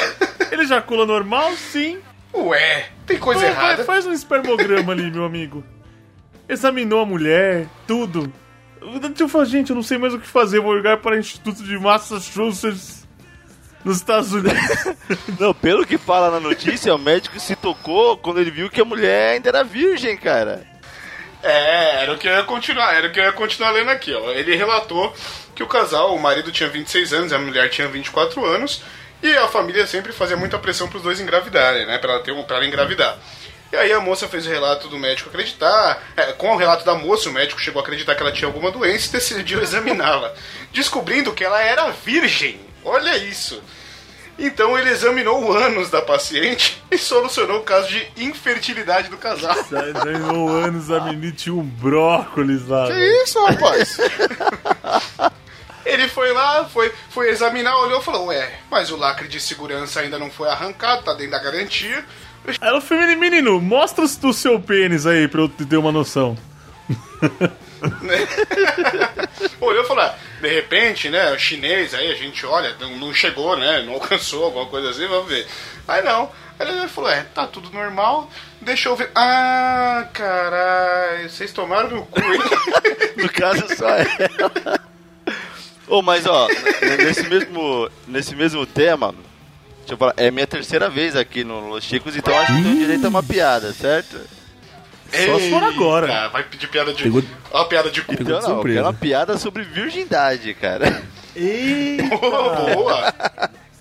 Ele ejacula normal, sim. Ué, tem coisa Pô, vai, errada. faz um espermograma ali, meu amigo. Examinou a mulher, tudo. Eu falo, gente, eu não sei mais o que fazer. Vou ligar para o Instituto de Massachusetts nos Estados Unidos. Não, pelo que fala na notícia, o médico se tocou quando ele viu que a mulher ainda era virgem, cara. É, era o que eu ia continuar, era o que eu ia continuar lendo aqui, ó. Ele relatou que o casal, o marido tinha 26 anos, a mulher tinha 24 anos, e a família sempre fazia muita pressão pros dois engravidarem, né, pra ela ter um, pra ela engravidar. E aí a moça fez o relato do médico acreditar, é, com o relato da moça, o médico chegou a acreditar que ela tinha alguma doença e decidiu examiná-la, descobrindo que ela era virgem. Olha isso. Então ele examinou o ânus da paciente e solucionou o caso de infertilidade do casal. Ganhou anos, a menina tinha um brócolis lá. Que isso, rapaz? Ele foi lá, foi, foi examinar, olhou e falou: Ué, mas o lacre de segurança ainda não foi arrancado, tá dentro da garantia. Ela falou, menino, mostra o seu pênis aí pra eu ter uma noção. Olhou e falou, ah, de repente, né, chinês aí, a gente olha, não, chegou, né, não alcançou, alguma coisa assim, vamos ver. Aí não. Aí ele falou, é, tá tudo normal, deixa eu ver. Ah, caralho, vocês tomaram no cu? No caso, só ela. Ô, mas ó, nesse mesmo, nesse mesmo tema, deixa eu falar, é minha terceira vez aqui no Los Chicos, então acho que tenho direito a uma piada, certo? Só se for agora. Ah, vai pedir piada de... Pegou- Ó a piada de cu. Então não, eu uma piada sobre virgindade, cara. Boa, boa.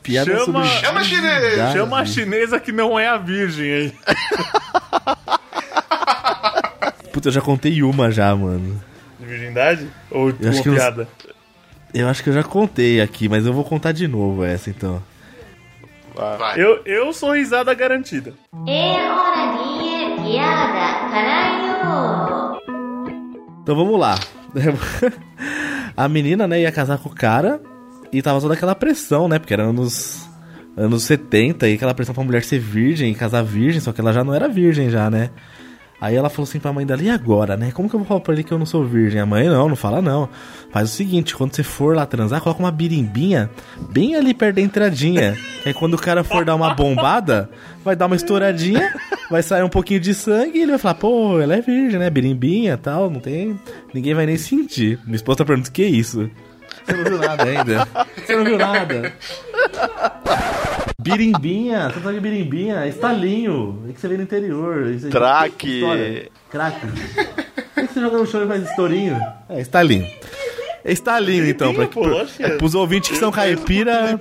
Piada Chama- sobre Chama virgindade. Chama a chinesa que não é a virgem aí. Puta, eu já contei uma já, mano. De virgindade? Ou Eu acho uma que eu- piada? Eu acho que eu já contei aqui, mas eu vou contar de novo essa então. Vai. Eu, eu sou risada garantida. É hora de piada! Então vamos lá. A menina, né, ia casar com o cara e tava toda aquela pressão, né? Porque era anos, anos 70 e aquela pressão pra mulher ser virgem e casar virgem, só que ela já não era virgem já, né? Aí ela falou assim pra mãe dela, e agora, né? Como que eu vou falar pra ele que eu não sou virgem? A mãe, não, não fala não. Faz o seguinte, quando você for lá transar, coloca uma birimbinha bem ali perto da entradinha. Que aí quando o cara for dar uma bombada, vai dar uma estouradinha, vai sair um pouquinho de sangue e ele vai falar, pô, ela é virgem, né? Birimbinha tal, não tem... Ninguém vai nem sentir. Minha esposa tá perguntando, que isso? Você não viu nada ainda? Você não viu nada? Birimbinha, você tá de birimbinha, estalinho, é que você vê no interior. História. Craque. Por que você joga no chão e faz estourinho? É, estalinho. É estalinho, então. Pra, pro, é. é, pros ouvintes que são caipira.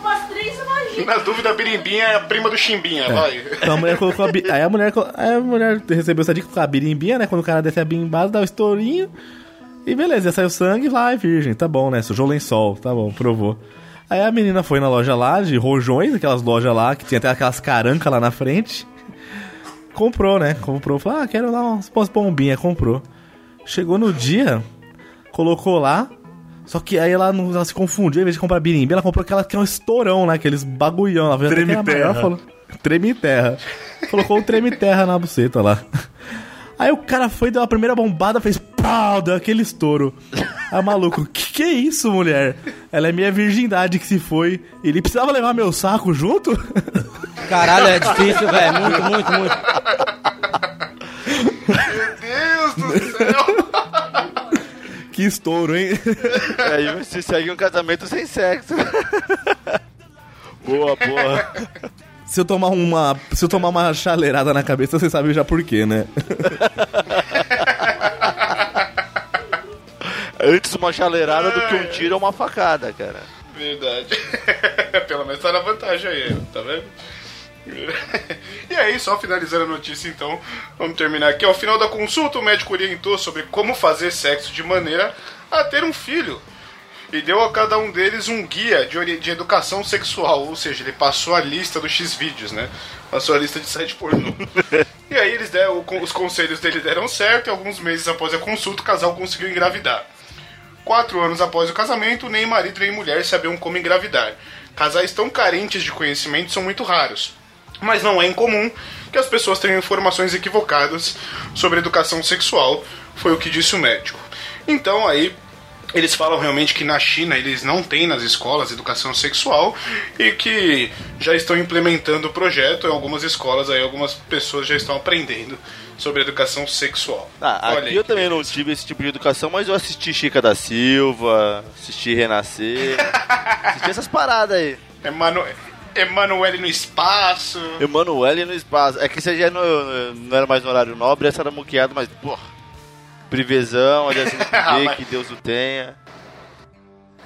Umas três imagens. Na dúvida, a birimbinha é a prima do chimbinha, vai. Então a mulher colocou a bi- Aí a mulher, aí a mulher recebeu essa dica com a birimbinha, né? Quando o cara desce a bimbada, dá o estourinho. E beleza, ia sair o sangue lá, virgem. Tá bom, né? Sujou o lençol. Tá bom, provou. Aí a menina foi na loja lá, de rojões, aquelas lojas lá, que tinha até aquelas carancas lá na frente. Comprou, né? Comprou. Falou, ah, quero lá umas, umas bombinhas. Comprou. Chegou no dia, colocou lá. Só que aí ela, não, ela se confundiu, em vez de comprar birimbinha, ela comprou aquela que é um estourão, né? Aqueles bagulhão. Ela era Treme-terra. maior, falou, Treme terra. Colocou um treme terra na buceta lá. Aí o cara foi, deu a primeira bombada, fez pau, deu aquele estouro. Aí o maluco, que que é isso, mulher? Ela é minha virgindade que se foi. Ele precisava levar meu saco junto? Caralho, é difícil, velho. Muito, muito, muito. Meu Deus do céu. que estouro, hein? Aí você segue um casamento sem sexo. boa, boa. Se eu tomar uma, se eu tomar uma chaleirada na cabeça, você sabe já por quê, né? Antes uma chaleirada do que um tiro ou uma facada, cara. Verdade. Pelo menos tá na vantagem aí, tá vendo? E aí, só finalizando a notícia então, vamos terminar aqui. Ao final da consulta, o médico orientou sobre como fazer sexo de maneira a ter um filho. E deu a cada um deles um guia de, de educação sexual, ou seja, ele passou a lista dos X-vídeos, né? Passou a lista de site pornô. e aí eles deram, os conselhos dele deram certo e alguns meses após a consulta o casal conseguiu engravidar. Quatro anos após o casamento, nem marido nem mulher sabiam como engravidar. Casais tão carentes de conhecimento são muito raros. Mas não é incomum que as pessoas tenham informações equivocadas sobre educação sexual, foi o que disse o médico. Então aí eles falam realmente que na China eles não têm nas escolas educação sexual e que já estão implementando o projeto em algumas escolas aí algumas pessoas já estão aprendendo sobre educação sexual. Ah, Olha aqui eu também não beleza. tive esse tipo de educação, mas eu assisti Chica da Silva, assisti Renascer, assisti essas paradas aí. Emanu... Emanuele no espaço. Emanuele no espaço. É que você já não, não era mais no horário nobre, essa era muqueado, mas, porra. Privezão, olha assim, Ah, que Deus o tenha.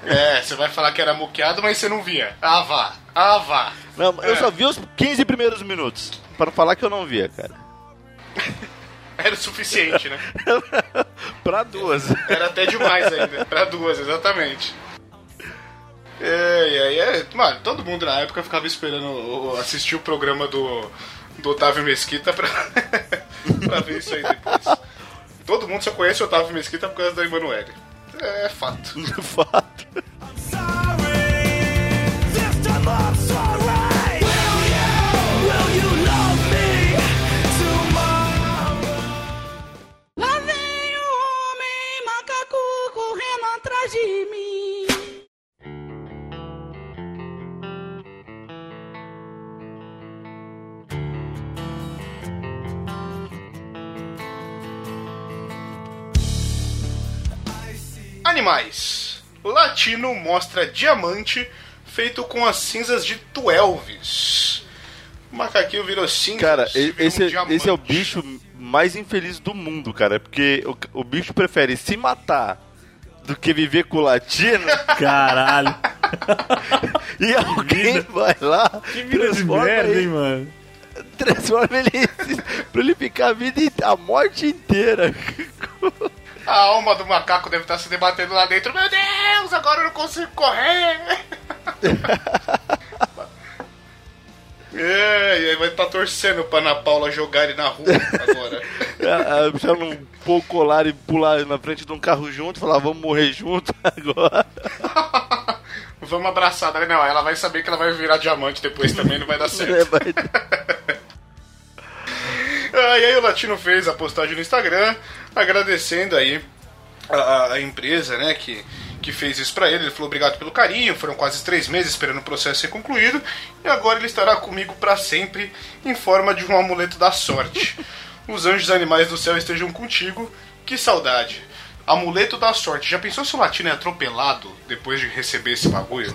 É, você vai falar que era muqueado, mas você não via. Ah, vá. Ah, vá. Não, eu É. só vi os 15 primeiros minutos. Pra não falar que eu não via, cara. Era o suficiente, né? pra duas. Era até demais ainda. Pra duas, exatamente. É, e aí, é, mano, todo mundo na época ficava esperando assistir o programa do, do Otávio Mesquita pra, pra ver isso aí depois. Todo mundo só conhece o Otávio Mesquita por causa da Emanuele. É fato. É fato. Lá vem o homem macaco correndo atrás de mim. Animais. Latino mostra diamante feito com as cinzas de Tuelvis. O macaquinho virou cinza. Cara, esse, um é- esse é o bicho mais infeliz do mundo, cara. Porque o, o bicho prefere se matar do que viver com o latino. Caralho. e alguém vai lá, Que vida de transforma merda, ele- hein, mano? transforma ele pra ele ficar a vida, a morte inteira. A alma do macaco deve estar se debatendo lá dentro. Meu Deus, agora eu não consigo correr. É, e aí vai estar torcendo pra Ana Paula jogar ele na rua agora. A- a- Já não pôr colar e pular na frente de um carro junto, falar, vamos morrer junto agora. Vamos abraçar, né? Não, ela vai saber que ela vai virar diamante depois também, não vai dar É, certo. vai- Ah, e aí o Latino fez a postagem no Instagram, agradecendo aí a, a- empresa, né, que, que fez isso pra ele. Ele falou obrigado pelo carinho, foram quase três meses esperando o processo ser concluído, e agora ele estará comigo pra sempre, em forma de um amuleto da sorte. Os anjos animais do céu estejam contigo, que saudade. Amuleto da sorte. Já pensou se o Latino é atropelado depois de receber esse bagulho?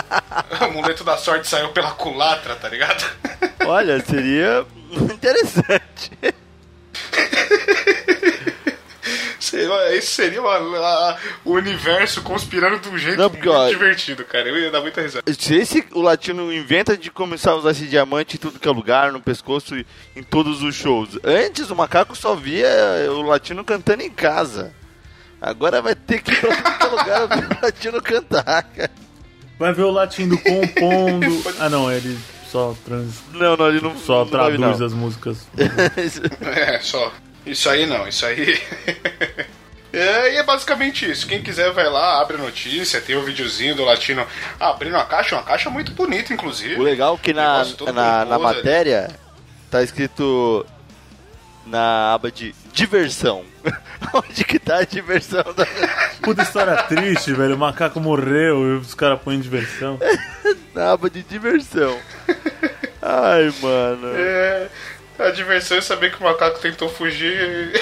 amuleto da sorte saiu pela culatra, tá ligado? Olha, seria interessante. Isso seria uma- a- o universo conspirando de um jeito Não, porque, muito ó, divertido, cara. Eu ia dar muita risada. Se esse o latino inventa de começar a usar esse diamante em tudo que é lugar, no pescoço e em todos os shows. Antes o macaco só via o latino cantando em casa. Agora vai ter que ir pra tudo que é lugar ouvir o latino cantar, cara. Vai ver o latindo compondo. Ah, não, ele só, trans... Não, não, ele não só não traduz não. as músicas. É, só. Isso aí não, isso aí. É, e é basicamente isso. Quem quiser vai lá, abre a notícia, tem o videozinho do Latino abrindo a caixa, uma caixa muito bonita, inclusive. O legal é que na, na, na matéria tá escrito na aba de diversão. Onde que tá a diversão da... Puta história triste, velho. O macaco morreu e os caras põem diversão. na aba de diversão. Ai, mano. É, a diversão é saber que o macaco tentou fugir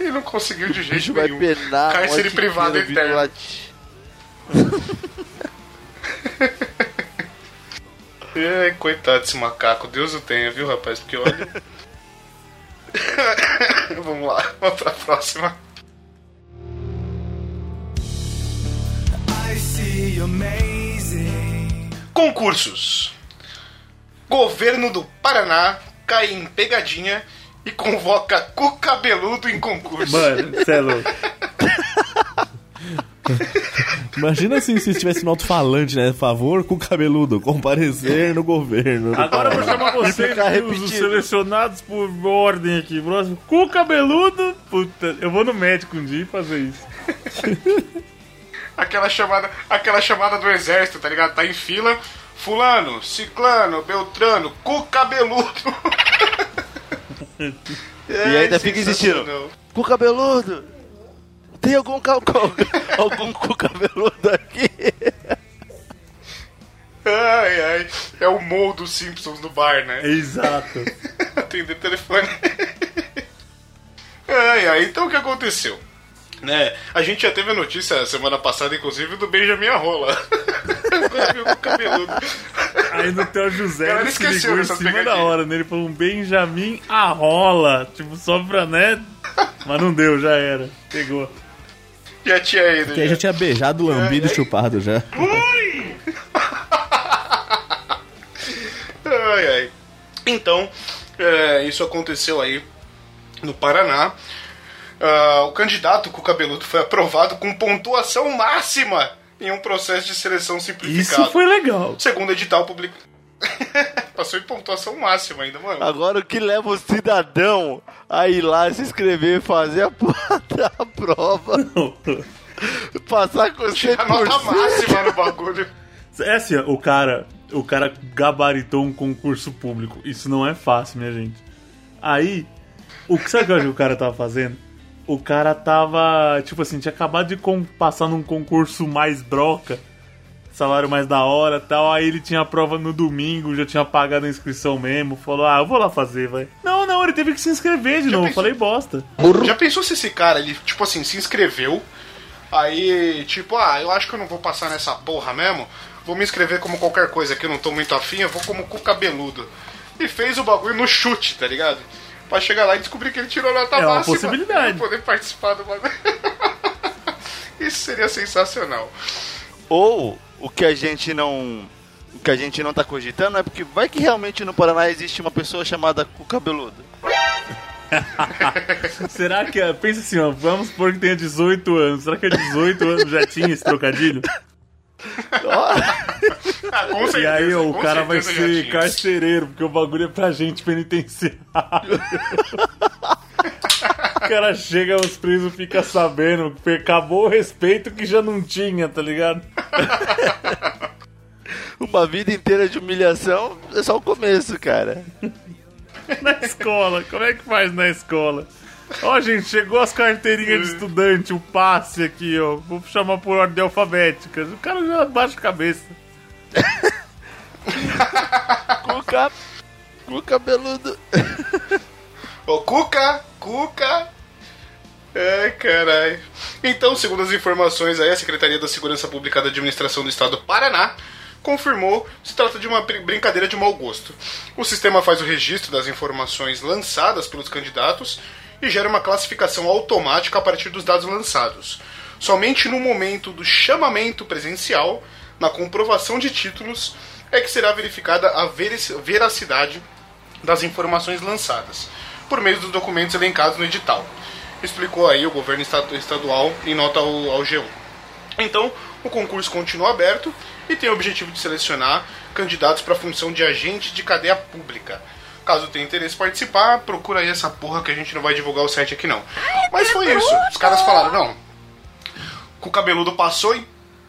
e, e não conseguiu de O jeito bicho vai nenhum. penar. a Cárcere privado eterno. É, coitado desse macaco, Deus o tenha, viu, rapaz? Porque olha. vamos lá, vamos pra próxima. I see amazing. Concursos. Governo do Paraná cai em pegadinha e convoca cu cabeludo em concurso. Mano, cê é louco. Imagina assim se estivesse no alto-falante, né? Favor com o cabeludo, comparecer no governo. Agora eu vou chamar vocês, os selecionados por ordem aqui. Próximo. Cu cabeludo. Puta, eu vou no médico um dia fazer isso. Aquela chamada, aquela chamada do exército, tá ligado? Tá em fila. Fulano, Ciclano, Beltrano, cu cabeludo. E ainda fica existindo. Cu cabeludo! Tem algum, cal... algum cu cabeludo aqui? Ai, ai. É o Mo dos Simpsons no bar, né? Exato. atender telefone. ai, ai, então o que aconteceu? Né? A gente já teve a notícia semana passada, inclusive, do Benjamin Arrola. Quando cabeludo. Aí no Theo José Cara, ele se esqueceu ligou em cima da hora, né? Ele falou um Benjamin Arrola. Tipo, só pra, né? Mas não deu, já era. Pegou. Já tinha ido. Que aí já tinha beijado, lambido e chupado já. Ai, ai. Então, é, isso aconteceu aí no Paraná. Ah, o candidato com o cabeludo foi aprovado com pontuação máxima em um processo de seleção simplificado. Isso foi legal. Segundo edital publicado. Passou em pontuação máxima ainda, mano. Agora o que leva o cidadão a ir lá se inscrever e fazer a porra da prova? Passar com 100%. A nota máxima no bagulho. É assim, o cara, o cara gabaritou um concurso público. Isso não é fácil, minha gente. Aí, o que sabe o que o cara tava fazendo? o cara tava, tipo assim, tinha acabado de com- passar num concurso mais broca, salário mais da hora e tal, aí ele tinha a prova no domingo, já tinha pagado a inscrição mesmo, falou, ah, eu vou lá fazer, vai. Não, não, ele teve que se inscrever de novo, eu pensou? falei bosta. Já pensou se esse cara, ele, tipo assim, se inscreveu, aí, tipo, ah, eu acho que eu não vou passar nessa porra mesmo, vou me inscrever como qualquer coisa que eu não tô muito afim, eu vou como cu cabeludo. E fez o bagulho no chute, tá ligado? Pra chegar lá e descobrir que ele tirou nota É uma máxima. possibilidade. E poder participar do bagulho. Isso seria sensacional. Ou o que a gente não. O que a gente não tá cogitando é porque vai que realmente no Paraná existe uma pessoa chamada cu cabeludo. Será que, é- pensa assim, ó, vamos supor que tenha 18 anos, será que a 18 anos já tinha esse trocadilho? Ah, certeza, E aí ó, o cara vai ser carcereiro, porque o bagulho é pra gente penitenciário. o cara chega, os presos ficam sabendo, que acabou o respeito que já não tinha, tá ligado? Uma vida inteira de humilhação é só o começo, cara. Na escola, como é que faz na escola? Ó, gente, chegou as carteirinhas de estudante, o passe aqui, ó. Vou chamar por ordem alfabética. O cara já baixa a cabeça. Cu, ca... cu cabeludo. Ô, Cuca, Cuca. Ai, caralho. Então, segundo as informações aí, a Secretaria da Segurança Pública da Administração do Estado do Paraná confirmou se trata de uma brin- brincadeira de mau gosto. O sistema faz o registro das informações lançadas pelos candidatos e gera uma classificação automática a partir dos dados lançados. Somente no momento do chamamento presencial, na comprovação de títulos, é que será verificada a veracidade das informações lançadas, por meio dos documentos elencados no edital. Explicou aí o governo estadual em nota ao, ao G1. Então, o concurso continua aberto e tem o objetivo de selecionar candidatos para a função de agente de cadeia pública. Caso tenha interesse em participar, procura aí essa porra que a gente não vai divulgar o site aqui não. Mas foi isso. Os caras falaram, não. Com o cabeludo passou e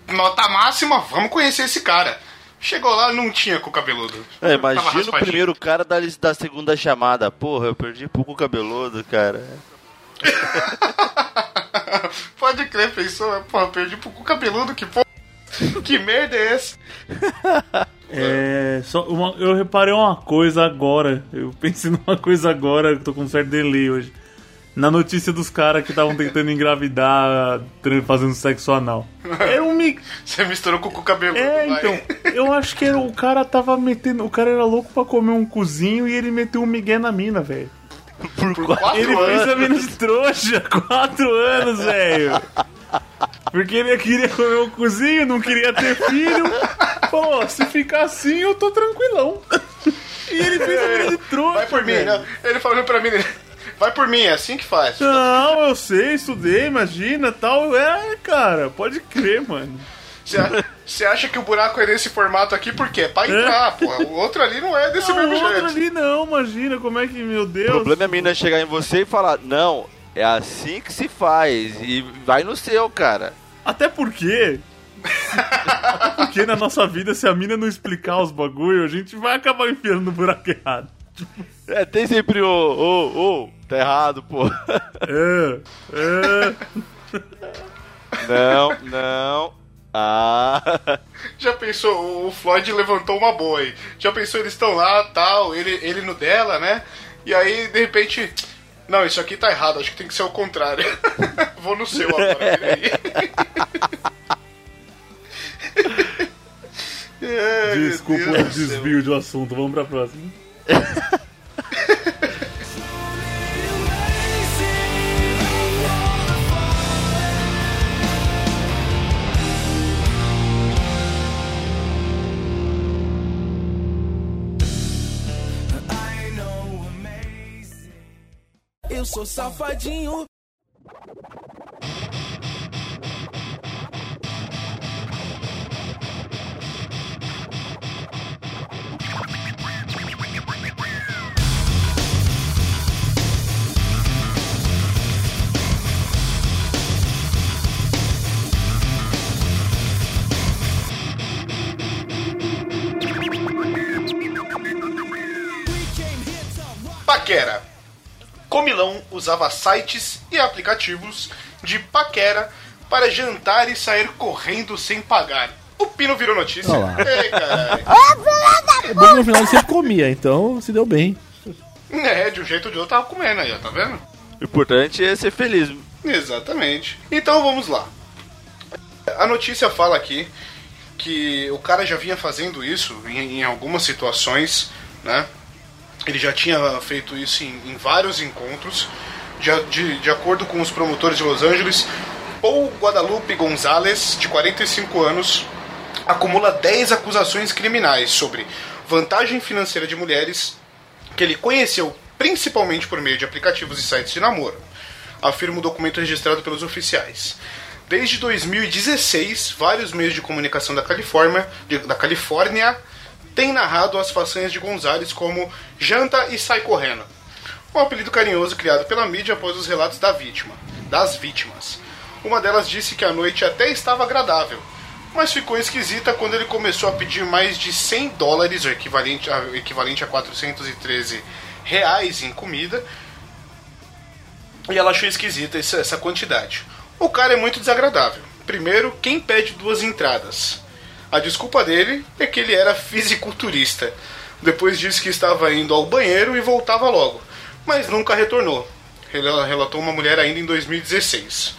nota máxima, vamos conhecer esse cara. Chegou lá, não tinha com o cabeludo. É, imagina o primeiro cara da, da segunda chamada. Porra, eu perdi pro cu cabeludo, cara. Pode crer, pensou, pô, perdi pro cu cabeludo, que porra. Que merda é essa? É, só uma- eu reparei uma coisa agora. Eu pensei numa coisa agora, eu tô com um certo delay hoje. Na notícia dos caras que estavam tentando engravidar fazendo sexo anal. Era um mi... Você misturou com o cu cabeludo. É, vai. então. Eu acho que era, o cara tava metendo. O cara era louco pra comer um cozinho e ele meteu um migué na mina, velho. Por Por quatro Ele anos. fez a mina de trouxa, quatro anos, velho. Porque ele queria comer um cozinho, não queria ter filho. Falou, se ficar assim, eu tô tranquilão. E ele fez a mina de trouxa. Vai por mim, não. Ele falou pra mim, vai por mim, é assim que faz. Não, eu sei, estudei, imagina, tal. É, cara, pode crer, mano. Você acha que o buraco é nesse formato aqui por quê? Pra entrar, pô. O outro ali não é desse Não, mesmo o outro jeito. ali não, imagina como é que, meu O Deus. problema é a mina chegar em você e falar, não, é assim que se faz. E vai no seu, cara. Até porque. Até porque na nossa vida, se a mina não explicar os bagulho, a gente vai acabar enfiando no buraco errado. É, tem sempre o, ô, ô, tá errado, pô. É, é. Não, não. Ah. Já pensou, o Floyd levantou uma boa aí. Já pensou, eles estão lá, tal, ele, ele no dela, né? E aí, de repente, não, isso aqui tá errado, acho que tem que ser o contrário. Vou no seu agora, peraí. Desculpa o desvio do assunto, vamos pra próxima. Eu sou safadinho. Paquera. Comilão usava sites e aplicativos de paquera para jantar e sair correndo sem pagar. O Pino virou notícia. Olha lá. Ei, caralho. É bom que no final ele sempre comia, então se deu bem. É, de um jeito ou de outro tava comendo aí, ó, tá vendo? O importante é ser feliz. Exatamente. Então vamos lá. A notícia fala aqui que o cara já vinha fazendo isso em, em algumas situações, né? Ele já tinha feito isso em, em vários encontros. De, de, de acordo com os promotores de Los Angeles, Paul Guadalupe Gonzalez, de 45 anos, acumula 10 acusações criminais sobre vantagem financeira de mulheres que ele conheceu principalmente por meio de aplicativos e sites de namoro, afirma o documento registrado pelos oficiais. Desde 2016, vários meios de comunicação da Califórnia, da Califórnia têm narrado as façanhas de Gonzalez como janta e sai correndo. Um apelido carinhoso criado pela mídia após os relatos da vítima, das vítimas. Uma delas disse que a noite até estava agradável, mas ficou esquisita quando ele começou a pedir mais de 100 dólares, o equivalente a, o equivalente a 413 reais em comida, e ela achou esquisita essa, essa quantidade. O cara é muito desagradável. Primeiro, quem pede duas entradas? A desculpa dele é que ele era fisiculturista. Depois disse que estava indo ao banheiro e voltava logo, mas nunca retornou. Rel- Relatou uma mulher ainda em 2016.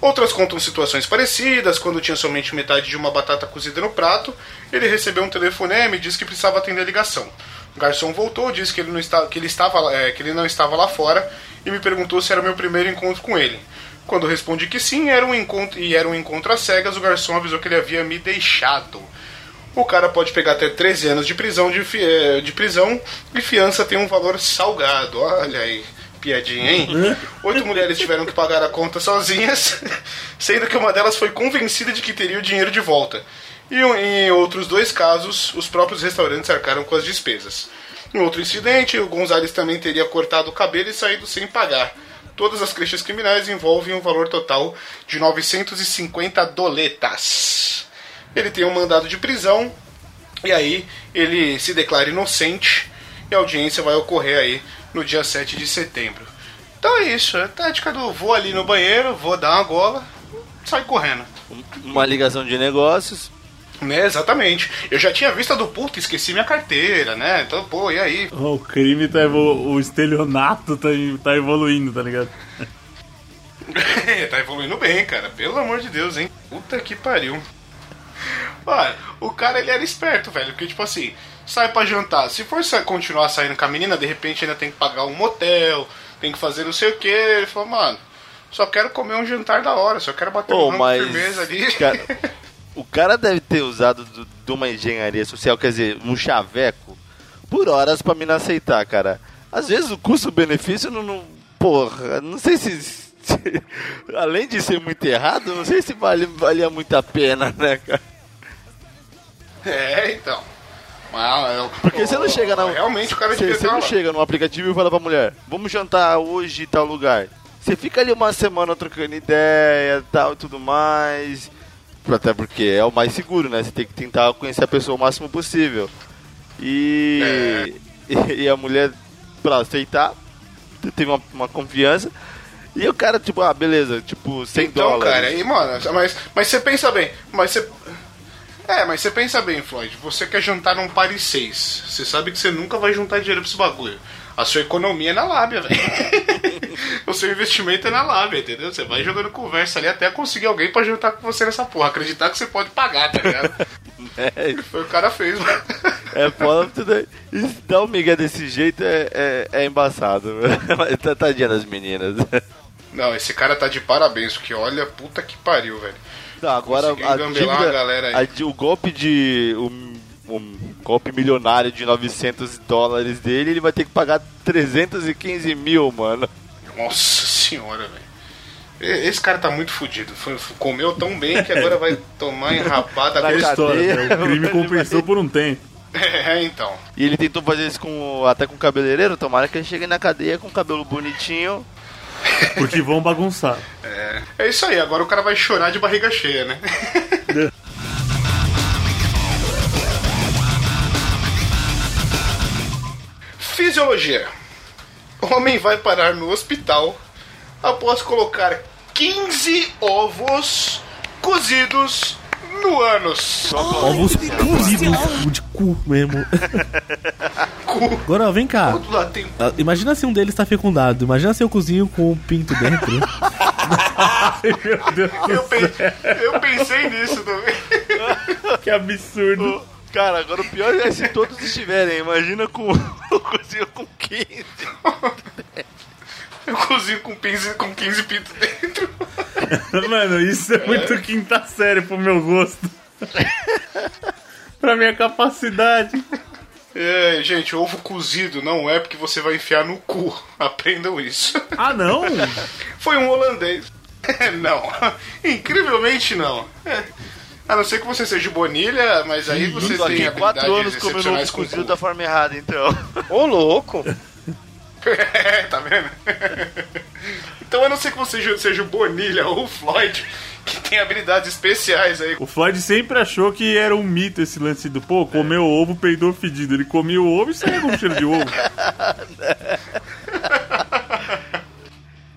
Outras contam situações parecidas, quando tinha somente metade de uma batata cozida no prato, ele recebeu um telefonema e disse que precisava atender a ligação. O garçom voltou, disse que ele não, está, que ele estava, é, que ele não estava lá fora e me perguntou se era meu primeiro encontro com ele. Quando respondi que sim, era um encontro e era um encontro às cegas, o garçom avisou que ele havia me deixado. O cara pode pegar até 13 anos de prisão de, eh, de prisão e fiança tem um valor salgado. Olha aí, piadinha, hein? Oito mulheres tiveram que pagar a conta sozinhas, sendo que uma delas foi convencida de que teria o dinheiro de volta. E em outros dois casos, os próprios restaurantes arcaram com as despesas. Em outro incidente, o Gonzalez também teria cortado o cabelo e saído sem pagar. Todas as queixas criminais envolvem um valor total de 950 doletas. Ele tem um mandado de prisão e aí ele se declara inocente e a audiência vai ocorrer aí no dia 7 de setembro. Então é isso, é a tática do vou ali no banheiro, vou dar uma gola, sai correndo. Uma ligação de negócios. Né, exatamente. Eu já tinha visto a do puta, esqueci minha carteira, né? Então, pô, e aí? O crime tá evolu... O estelionato tá, tá evoluindo, tá ligado? tá evoluindo bem, cara. Pelo amor de Deus, hein? Puta que pariu. Olha, o cara ele era esperto, velho. Porque, tipo assim, sai pra jantar. Se for continuar saindo com a menina, de repente ainda tem que pagar um motel, tem que fazer não sei o que. Ele falou, mano, só quero comer um jantar da hora, só quero bater Pô, um mas. de firmeza ali. Cara, o cara deve ter usado do- de uma engenharia social, quer dizer, um chaveco, por horas pra me não aceitar, cara. Às vezes o custo-benefício não, não. Porra, não sei se. além de ser muito errado, não sei se vale, valia muito a pena, né, cara? É, então. Mas, eu- Porque você não chega na. Realmente o cara você, você não chega no aplicativo e fala pra mulher, vamos jantar hoje em tal lugar. Você fica ali uma semana trocando ideia tal e tudo mais. Até porque é o mais seguro, né? Você tem que tentar conhecer a pessoa o máximo possível. E, e, a mulher, pra aceitar, teve uma, uma confiança. E o cara, tipo, ah, beleza, tipo, 100 Então, dólares. cara, aí, mano, mas, mas você pensa bem, mas você. É, mas você pensa bem, Floyd, você quer jantar num Paris 6. Você sabe que você nunca vai juntar dinheiro pra esse bagulho. A sua economia é na lábia, velho. o seu investimento é na lábia, entendeu? Você vai jogando conversa ali até conseguir alguém pra jantar com você nessa porra. Acreditar que você pode pagar, tá ligado? É, Foi o o cara fez, mano. É foda tudo aí. Dar um migué desse jeito é, é, é embaçado. Tá- Tadinha das meninas. Não, esse cara tá de parabéns, porque olha, puta que pariu, velho. Tá, agora a dívida, a galera aí. a o golpe de um golpe milionário de 900 dólares dele, ele vai ter que pagar 315 mil, mano. Nossa senhora, velho. Esse cara tá muito fudido. Foi- foi- Comeu tão bem que agora vai tomar enrapada Aquela história, cadeia. né? o crime compensou por um tempo. É, então. E ele tentou fazer isso com até com o cabeleireiro, tomara que ele chegue na cadeia com o cabelo bonitinho. Porque vão bagunçar. É, é isso aí, agora o cara vai chorar de barriga cheia, né? Fisiologia. Homem vai parar no hospital após colocar 15 ovos cozidos no ânus. Ovos cozidos de cu mesmo. Cu. Agora, vem cá. Ah, Imagina se um deles tá fecundado. Imagina se eu cozinho com um pinto dentro. Meu Deus Eu, do pe- céu, eu pensei nisso também. que absurdo. Ô, Cara, agora o pior é se todos estiverem. Imagina com o cozinho com 15. Eu cozinho com 15, com 15 pintos dentro. Mano, isso é muito quinta série pro meu gosto. pra minha capacidade. É, gente, ovo cozido não é porque você vai enfiar no cu. Aprendam isso. Ah, não? Foi um holandês. não. Incrivelmente não. É. A não ser que você seja bonilha, mas aí você Tô tem aqui quatro anos comendo ovo cozido da forma errada, então. Ô, louco. É, tá vendo? então a não ser que você seja- seja o Bonilha ou o Floyd, que tem habilidades especiais aí. O Floyd sempre achou que era um mito esse lance do, pô, comeu ovo, peidou fedido. Ele comia o ovo e saía com cheiro de ovo.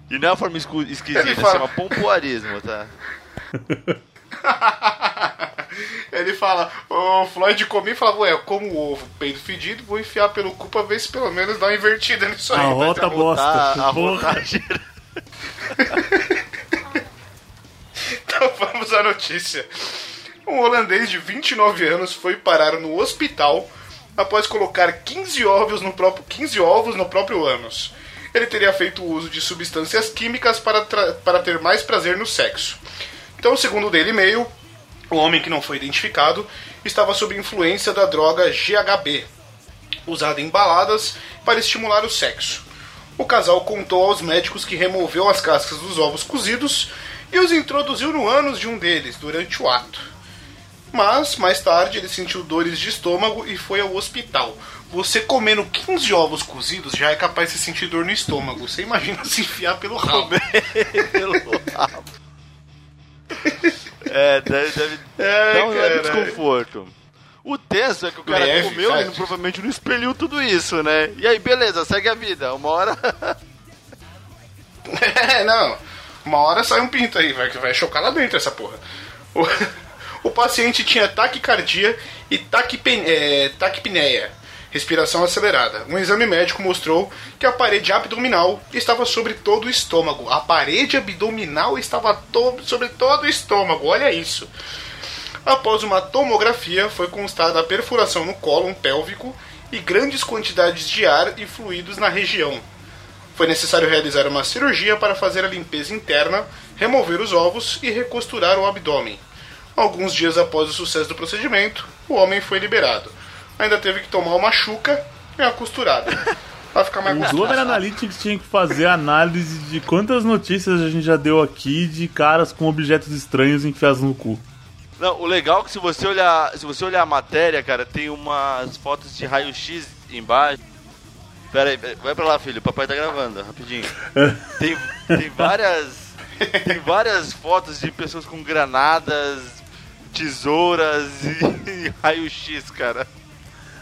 E não é uma forma esquisita, Ele fala- chama pompoarismo, tá? Ele fala, o Floyd comia e falava, ué, eu como ovo, peido fedido, vou enfiar pelo cu pra ver se pelo menos dá uma invertida nisso aí. A rota bosta. A Porra. rotagem. Então vamos à notícia. Um holandês de 29 anos foi parar no hospital após colocar 15 ovos no próprio, 15 ovos no próprio ânus. Ele teria feito uso de substâncias químicas para, para ter mais prazer no sexo. Então, segundo o Daily Mail, o homem que não foi identificado estava sob influência da droga GHB, usada em baladas para estimular o sexo. O casal contou aos médicos que removeu as cascas dos ovos cozidos e os introduziu no ânus de um deles durante o ato. Mas, mais tarde, ele sentiu dores de estômago e foi ao hospital. Você comendo 15 ovos cozidos já é capaz de sentir dor no estômago. Você imagina se enfiar pelo rabo. pelo rabo. É, deve, deve É, dar um leve desconforto. O tenso é que o cara Leve, comeu e cara. provavelmente não expeliu tudo isso, né? E aí, beleza, segue a vida. Uma hora. É, não. Uma hora sai um pinto aí, vai, vai chocar lá dentro essa porra. O, o paciente tinha taquicardia e taquipen, é, taquipneia, respiração acelerada. Um exame médico mostrou que a parede abdominal estava sobre todo o estômago. A parede abdominal estava to sobre todo o estômago, olha isso. Após uma tomografia, foi constada a perfuração no cólon pélvico e grandes quantidades de ar e fluidos na região. Foi necessário realizar uma cirurgia para fazer a limpeza interna, remover os ovos e recosturar o abdômen. Alguns dias após o sucesso do procedimento, o homem foi liberado. Ainda teve que tomar uma chuca e uma costurada. Pra ficar mais O gostoso. Glover Analytics tinha que fazer análise de quantas notícias a gente já deu aqui de caras com objetos estranhos enfiados no cu. Não, o legal é que se você olhar, se você olhar a matéria, cara, tem umas fotos de raio-x embaixo. Pera aí, vai pra lá, filho, o papai tá gravando, rapidinho. Tem, tem várias tem várias fotos de pessoas com granadas, tesouras e, raio-x, cara.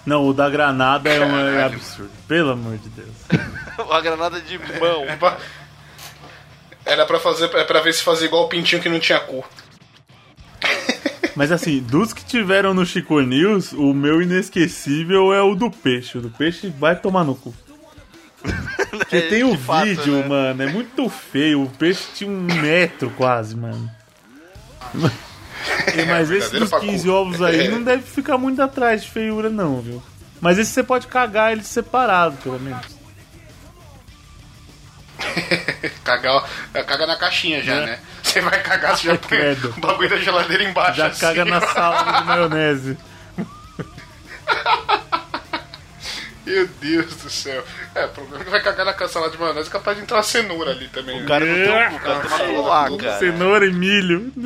Não, o da granada é, um, é absurdo. Pelo amor de Deus. Uma granada de mão. É pra- Era pra fazer, é pra ver se fazia igual o pintinho que não tinha cu. Mas assim, dos que tiveram no Chico News, o meu inesquecível é o do peixe. O do peixe vai tomar no cu. Porque É, tem o fato, vídeo, né? mano, é muito feio. O peixe tinha um metro quase, mano. E, Mas esse dos pacu. 15 ovos aí É. não deve ficar muito atrás de feiura, não, viu? Mas esse você pode cagar ele separado, pelo menos. Cagar, caga na caixinha já, É. né? Você vai cagar, você já põe o bagulho da geladeira embaixo. Já assim, caga na sala de maionese. Meu Deus do céu. É, o problema é que vai cagar na salada de maionese é capaz de entrar uma cenoura ali também. né? O cara não tem um, o cara tem uma cloaca. Cenoura e milho.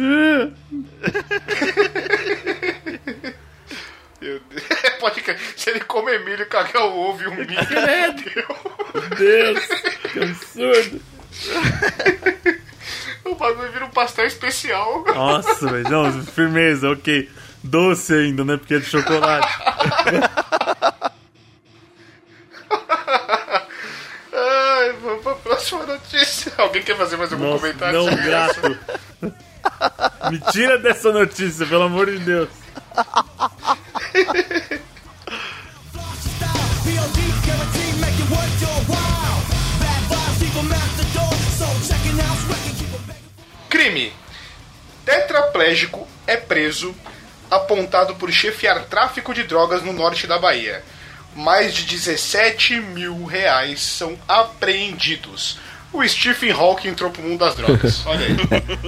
Meu Deus. Pode. Se ele comer milho, cagar o ovo e um milho. Meu Deus, que absurdo. O bagulho vira um pastel especial. Nossa, velho. Não, firmeza, ok. Doce ainda, né? Porque é de chocolate. Ai, Próxima notícia. Alguém quer fazer mais algum Nossa, comentário? não sobre grato. Me tira dessa notícia, pelo amor de Deus. Crime. Tetraplégico é preso apontado por chefiar tráfico de drogas no norte da Bahia. Mais de 17 mil reais são apreendidos. O Stephen Hawking entrou pro mundo das drogas. Olha aí.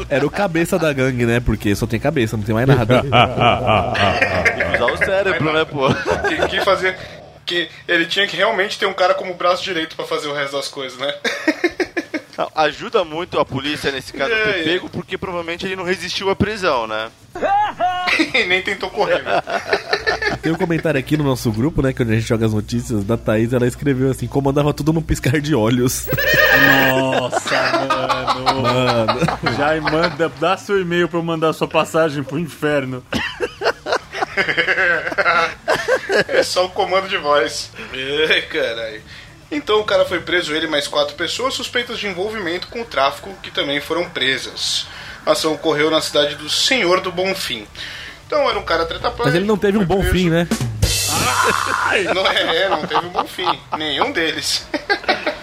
Era o cabeça da gangue, né? Porque só tem cabeça, não tem mais nada. Tem que usar o cérebro, né, pô? que, que fazer. Que ele tinha que realmente ter um cara como braço direito pra fazer o resto das coisas, né? Não, Ajuda muito a polícia nesse caso É, ter é. pego, porque provavelmente ele não resistiu à prisão, né? nem tentou correr. né? Tem um comentário aqui no nosso grupo, né? Que onde a gente joga as notícias da Thaís, ela escreveu assim: comandava tudo num piscar de olhos. Nossa, mano. Mano. Já manda, dá seu e-mail pra eu mandar sua passagem pro inferno. É só o comando de voz. Ai, caralho. Então o cara foi preso, ele e mais quatro pessoas suspeitas de envolvimento com o tráfico, que também foram presas. A ação ocorreu na cidade do Senhor do Bonfim. Então era um cara tetraplégico. Mas ele não teve um bom preso. fim, né? Não é, não teve um bom fim. Nenhum deles.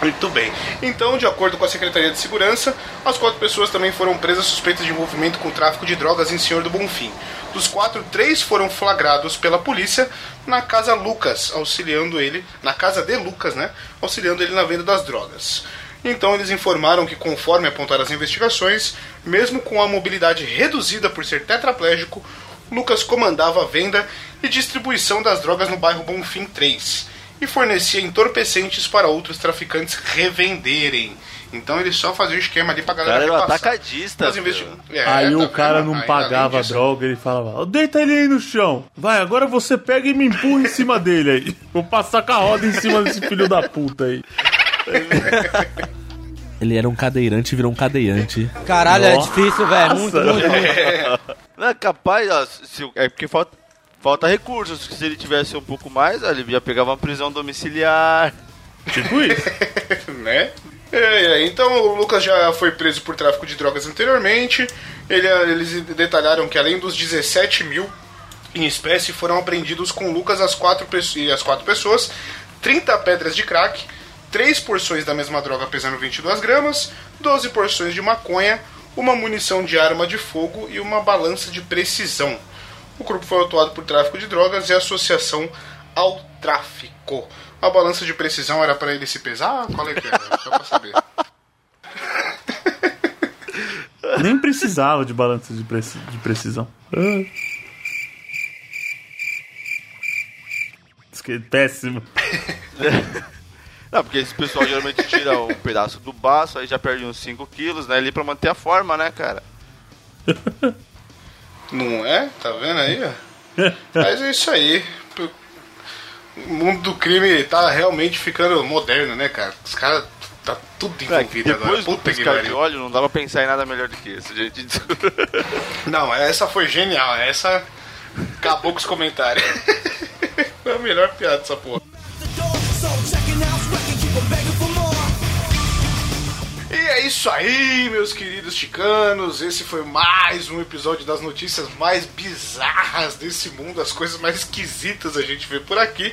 Muito bem. Então, de acordo com a Secretaria de Segurança, as quatro pessoas também foram presas suspeitas de envolvimento com tráfico de drogas em Senhor do Bonfim. Dos quatro, três foram flagrados pela polícia na casa Lucas, auxiliando ele, na casa de Lucas, né? Auxiliando ele na venda das drogas. Então eles informaram que, conforme apontaram as investigações, mesmo com a mobilidade reduzida por ser tetraplégico, Lucas comandava a venda e distribuição das drogas no bairro Bonfim 3 e fornecia entorpecentes para outros traficantes revenderem. Então ele só fazia o esquema ali pra O galera cara era um atacadista. Filho. É, Aí o cara vendo? não Aí, pagava disso- droga, ele falava: "Ó, Deita ele aí no chão. Vai, agora você pega e me empurra em cima dele aí. Vou passar com a roda em cima desse filho da puta aí. Ele era um cadeirante e virou um cadeirante. Caralho, é Nossa. difícil, velho. Muito, muito, muito. Não é capaz, ó, se, é porque falta, falta recursos. Se ele tivesse um pouco mais, ó, ele já pegava uma prisão domiciliar. Tipo isso. né? É, é, então o Lucas já foi preso por tráfico de drogas anteriormente. Ele- eles detalharam que além dos 17 mil em espécie foram apreendidos com Lucas as quatro, e as quatro pessoas 30 pedras de crack, 3 porções da mesma droga pesando 22 gramas, 12 porções de maconha, uma munição de arma de fogo e uma balança de precisão. O grupo foi autuado por tráfico de drogas e associação ao tráfico. A balança de precisão era para ele se pesar? Qual é que era? Só pra saber. Nem precisava de balança de, preci- de precisão. Isso que é péssimo. Não, porque esse pessoal geralmente tira um pedaço do baço, aí já perde uns 5 quilos, né? Ali pra manter a forma, né, cara? Não é? Tá vendo aí? ó? Mas é isso aí. O mundo do crime tá realmente ficando moderno, né, cara? Os caras tá tudo envolvido agora. Depois do Puta que piscar de óleo, não dava pra pensar em nada melhor do que isso, gente. Não, essa foi genial. Essa acabou com os comentários. Foi a melhor piada dessa porra. É isso aí, meus queridos chicanos. Esse foi mais um episódio das notícias mais bizarras desse mundo, as coisas mais esquisitas a gente vê por aqui.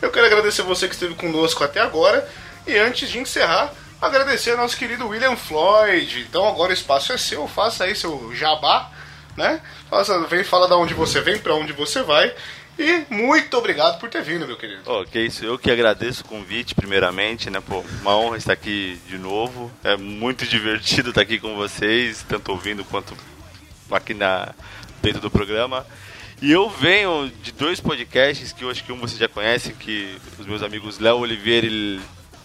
Eu quero agradecer você que esteve conosco até agora. E antes de encerrar, agradecer ao nosso querido William Floyd. Então agora o espaço é seu, faça aí seu jabá, né? Faça, vem, fala da onde você vem, pra onde você vai. E muito obrigado por ter vindo, meu querido. Ó, que isso, eu que agradeço o convite, primeiramente, né, pô, uma honra estar aqui de novo, é muito divertido estar aqui com vocês, tanto ouvindo quanto aqui na, dentro do programa, e eu venho de dois podcasts que eu acho que um vocês já conhecem, que os meus amigos Léo Oliveira e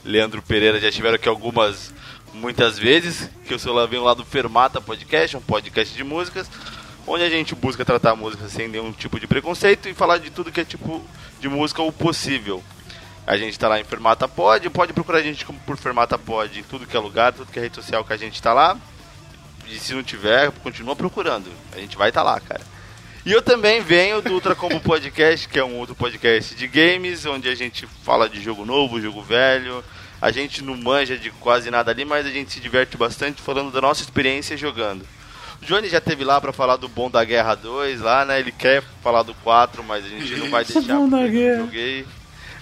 Leandro Pereira já tiveram aqui algumas, muitas vezes, que eu sou lá, venho lá do Fermata Podcast, um podcast de músicas, onde a gente busca tratar a música sem nenhum tipo de preconceito e falar de tudo que é tipo de música o possível. A gente tá lá em Fermata Pod, pode procurar a gente como por Fermata Pod tudo que é lugar, tudo que é rede social que a gente tá lá. E se não tiver, continua procurando. A gente vai estar tá lá, cara. E eu também venho do Ultra Combo Podcast, que é um outro podcast de games, onde a gente fala de jogo novo, jogo velho. A gente não manja de quase nada ali, mas a gente se diverte bastante falando da nossa experiência jogando. O Johnny já teve lá pra falar do Bom da Guerra 2 lá, né? Ele quer falar do 4, mas a gente não vai deixar Bom da porque eu Guerra. não joguei.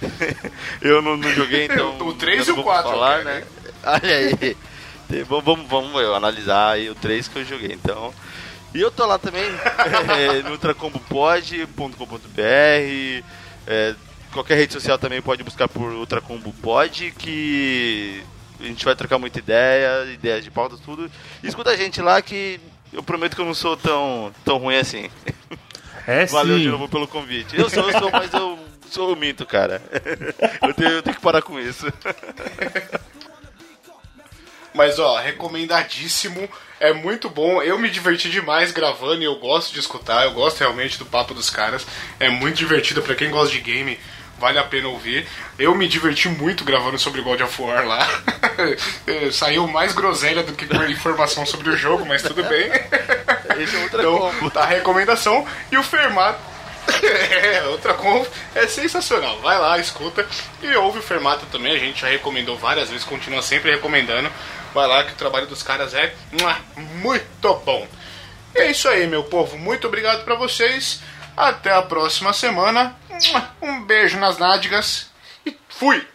eu não, não joguei, então. O três eu e o não vou quatro, falar, cara, né? Olha aí. Vamos, vamos, vamos eu, analisar aí o 3 que eu joguei, então. E eu tô lá também é, no ultracombopod.com.br. É, qualquer rede social também pode buscar por ultracombopod, que a gente vai trocar muita ideia, ideias de pauta, tudo. E escuta a gente lá que eu prometo que eu não sou tão, tão ruim assim. É Valeu de sim. novo pelo convite. Eu sou, eu sou, mas eu sou eu minto, cara. Eu tenho, eu tenho que parar com isso. Mas ó, recomendadíssimo. É muito bom. Eu me diverti demais gravando e eu gosto de escutar. Eu gosto realmente do papo dos caras. É muito divertido pra quem gosta de game. Vale a pena ouvir. Eu me diverti muito gravando sobre God of War lá. Eh, Saiu mais groselha do que informação sobre o jogo, mas tudo bem. Esse é outra Então, combo. tá a recomendação. E o Fermato. é, outra combo. É sensacional. Vai lá, escuta. E ouve o Fermata também. A gente já recomendou várias vezes, continua sempre recomendando. Vai lá que o trabalho dos caras é muito bom. E é isso aí, meu povo. Muito obrigado pra vocês. Até a próxima semana. Um beijo nas nádegas. E fui!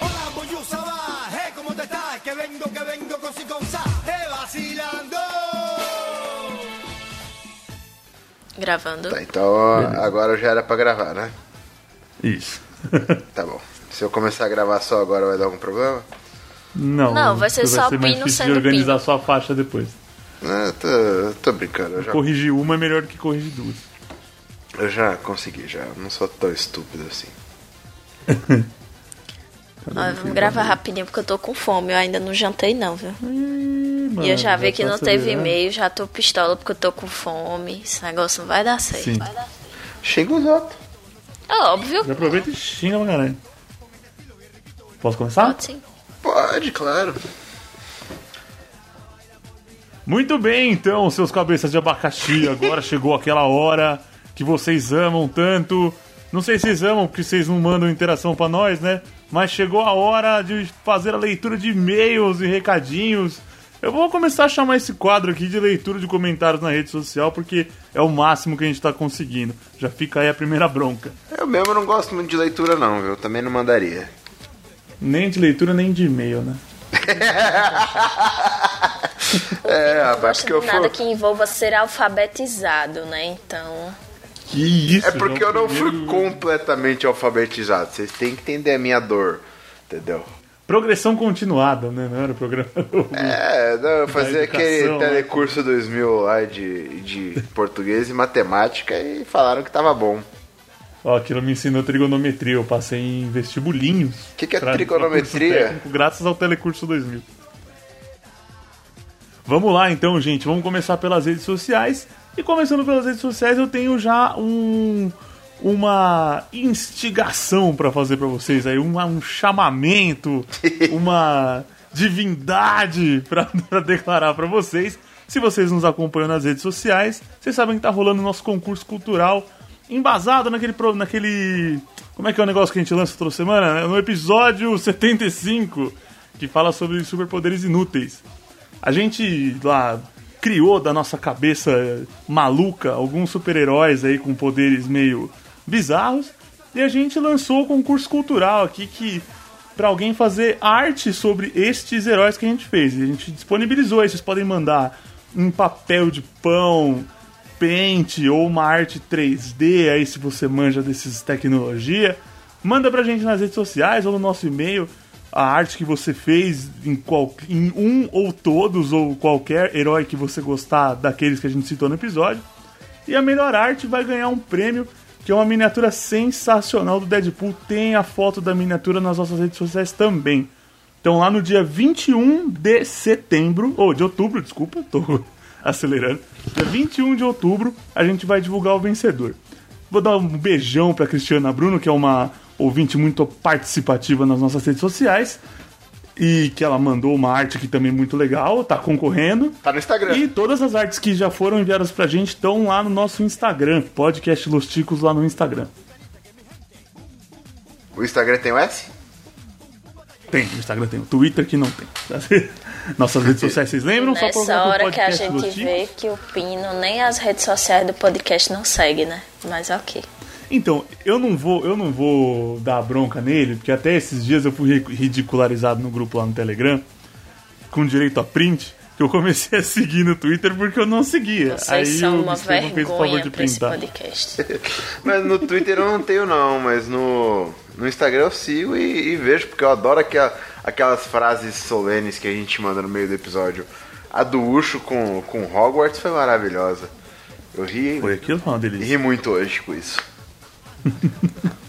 Hola, Boyusa va, hey, ¿cómo te? Que vengo, que vengo con cosa, eh, vacilando. Gravando. Tá, então agora já era pra gravar, né? Isso. Tá bom. Se eu começar a gravar só agora vai dar algum problema? Não, Não, vai ser só ser mais pino sendo de organizar pino. sua faixa depois. Ah, tô, tô brincando, já, Corrigir uma é melhor do que corrigir duas. eu já consegui, já. Não sou tão estúpido assim. Ó, vamos gravar rapidinho porque eu tô com fome. Eu ainda não jantei, não, viu? E eu já vi que tá não teve acelerando. e-mail, já tô pistola porque eu tô com fome. Esse negócio não vai dar certo. Sim. Vai dar- Xinga os outros. É óbvio. Já aproveita e xinga pra caralho. Posso começar? Pode sim. Pode, claro. Muito bem, então, seus cabeças de abacaxi. Agora chegou aquela hora que vocês amam tanto. Não sei se vocês amam, porque vocês não mandam interação pra nós, né? Mas chegou a hora de fazer a leitura de e-mails e recadinhos. Eu vou começar a chamar esse quadro aqui de leitura de comentários na rede social, porque é o máximo que a gente tá conseguindo. Já fica aí a primeira bronca. Eu mesmo não gosto muito de leitura, não, viu? Também não mandaria. Nem de leitura, nem de e-mail, né? É, rapaz, Gosto porque eu de nada fui. que envolva ser alfabetizado, né? Então. Que isso, É porque eu não fui primeiro- completamente alfabetizado. Vocês têm que entender a minha dor. Entendeu? Progressão continuada, né? Não era o programa. É, não, eu fazia aquele né? telecurso 2000 lá de, de português e matemática e falaram que tava bom. Ó, aquilo me ensinou trigonometria. Eu passei em vestibulinhos. Que que é pra- pra trigonometria? curso técnico, graças ao Telecurso 2000. Vamos lá então, gente. Vamos começar pelas redes sociais. E começando pelas redes sociais, eu tenho já um uma instigação pra fazer pra vocês aí, um, um chamamento, uma divindade pra pra declarar pra vocês. Se vocês nos acompanham nas redes sociais, vocês sabem que tá rolando o nosso concurso cultural embasado naquele naquele como é que é o negócio que a gente lança toda semana? No episódio 75, que fala sobre superpoderes inúteis. A gente lá criou da nossa cabeça maluca alguns super-heróis aí com poderes meio bizarros e a gente lançou o concurso cultural aqui que para alguém fazer arte sobre estes heróis que a gente fez. A gente disponibilizou, aí vocês podem mandar um papel de pão, pente ou uma arte 3D aí se você manja desses tecnologia. Manda pra gente nas redes sociais ou no nosso e-mail a arte que você fez em, qual, em um ou todos ou qualquer herói que você gostar daqueles que a gente citou no episódio. E a melhor arte vai ganhar um prêmio que é uma miniatura sensacional do Deadpool. Tem a foto da miniatura nas nossas redes sociais também. Então lá no dia 21 de setembro, ou de outubro, desculpa, tô acelerando. Dia 21 de outubro a gente vai divulgar o vencedor. Vou dar um beijão pra Cristiana Bruno, que é uma ouvinte muito participativa nas nossas redes sociais. E que ela mandou uma arte aqui também muito legal, tá concorrendo. Tá no Instagram. E todas as artes que já foram enviadas pra gente estão lá no nosso Instagram, podcast Los Ticos lá no Instagram. O Instagram tem o S? Tem, no Instagram tem, o Twitter que não tem. Nossas redes sociais, vocês lembram? Só Nessa por hora que a gente vê que o Pino nem as redes sociais do podcast não segue, né? Mas ok. Então, eu não vou, eu não vou dar bronca nele, porque até esses dias eu fui ri- ridicularizado no grupo lá no Telegram, com direito a print, que eu comecei a seguir no Twitter porque eu não seguia. Vocês Aí são uma Estevam fez o favor de. Mas no Twitter eu não tenho não, mas no, no Instagram eu sigo e, e vejo, porque eu adoro aquela, aquelas frases solenes que a gente manda no meio do episódio. A do Ucho com, com Hogwarts foi maravilhosa. Eu ri, Foi aquilo? Foi uma delícia. ri muito hoje com isso.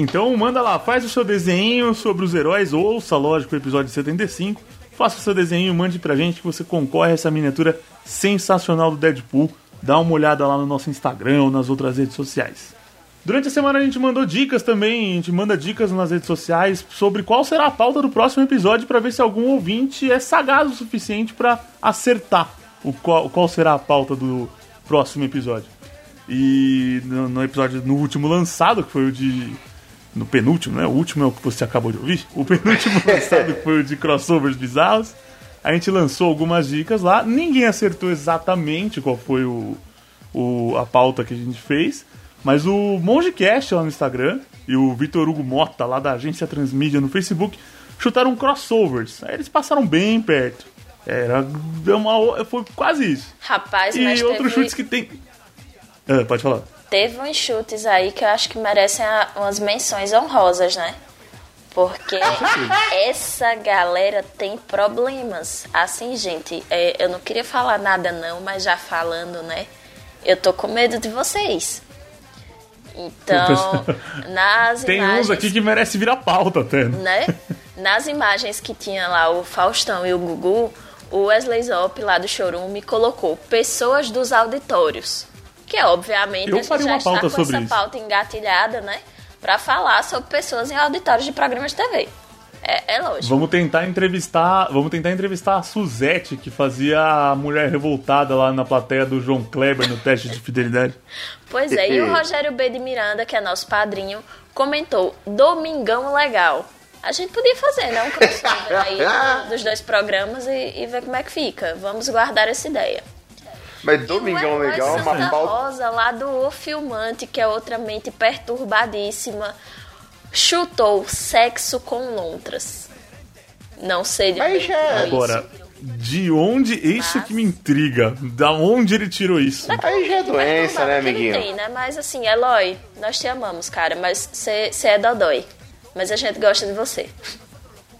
Então manda lá, faz o seu desenho sobre os heróis, ouça, lógico, o episódio 75. Faça o seu desenho, mande pra gente que você concorre a essa miniatura sensacional do Deadpool. Dá uma olhada lá no nosso Instagram ou nas outras redes sociais. Durante a semana a gente mandou dicas também, a gente manda dicas nas redes sociais sobre qual será a pauta do próximo episódio pra ver se algum ouvinte é sagaz o suficiente pra acertar o qual, qual será a pauta do próximo episódio. E no, no episódio, no último lançado, que foi o de. No penúltimo, né? O último é o que você acabou de ouvir. O penúltimo lançado que foi o de crossovers bizarros. A gente lançou algumas dicas lá. Ninguém acertou exatamente qual foi o, o, a pauta que a gente fez. Mas o MongeCast lá no Instagram e o Vitor Hugo Mota lá da agência Transmídia no Facebook chutaram crossovers. Aí eles passaram bem perto. Era uma, foi quase isso. Rapaz, E mas outros teve, chutes que tem. Ah, pode falar. teve uns chutes aí que eu acho que merecem a- umas menções honrosas, né? Porque essa galera tem problemas. Assim, gente, é, eu não queria falar nada não, mas já falando, né? Eu tô com medo de vocês. Então, nas Tem imagens... uns aqui que merece virar pauta até. né? Nas imagens que tinha lá o Faustão e o Gugu, o Wesley Zop lá do Chorume colocou pessoas dos auditórios. Que é, obviamente Eu a gente já uma está com essa isso. pauta engatilhada, né? Pra falar sobre pessoas em auditórios de programas de TV. É, é lógico. Vamos tentar entrevistar, vamos tentar entrevistar a Suzette que fazia a mulher revoltada lá na plateia do João Kleber no teste de fidelidade. Pois é, e o Rogério B. de Miranda, que é nosso padrinho, comentou Domingão Legal. A gente podia fazer, né? Um crossover aí do- dos dois programas e, e ver como é que fica. Vamos guardar essa ideia. Mas Domingão Herói Legal é Santa uma pauta. Rosa, lá do O Filmante, que é outra mente perturbadíssima, chutou sexo com lontras. Não sei de Mas já- tirou Agora, de onde isso que me intriga? Da onde ele tirou isso? Aí já é doença, né, amiguinho? Tem, né? Mas assim, Eloy, nós te amamos, cara, mas você é dodói. Mas a gente gosta de você.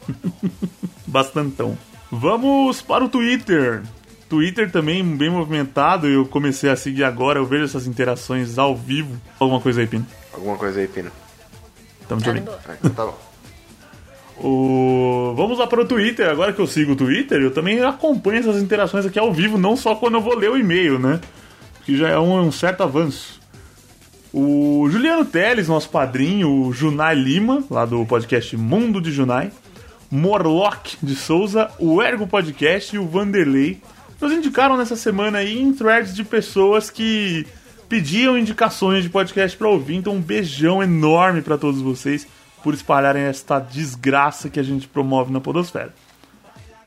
Bastantão. Vamos para o Twitter. Twitter também bem movimentado. Eu comecei a seguir agora. Eu vejo essas interações ao vivo. Alguma coisa aí, Pino? Alguma coisa aí, Pino. Estamos te ouvindo. então tá bom. O... Vamos lá para o Twitter. Agora que eu sigo o Twitter, eu também acompanho essas interações aqui ao vivo, não só quando eu vou ler o e-mail, né? Que já é um, um certo avanço. O Juliano Teles, nosso padrinho, o Junai Lima, lá do podcast Mundo de Junai, Morlock de Souza, o Ergo Podcast e o Vanderlei nos indicaram nessa semana aí em threads de pessoas que pediam indicações de podcast para ouvir. Então, um beijão enorme para todos vocês por espalharem esta desgraça que a gente promove na Podosfera.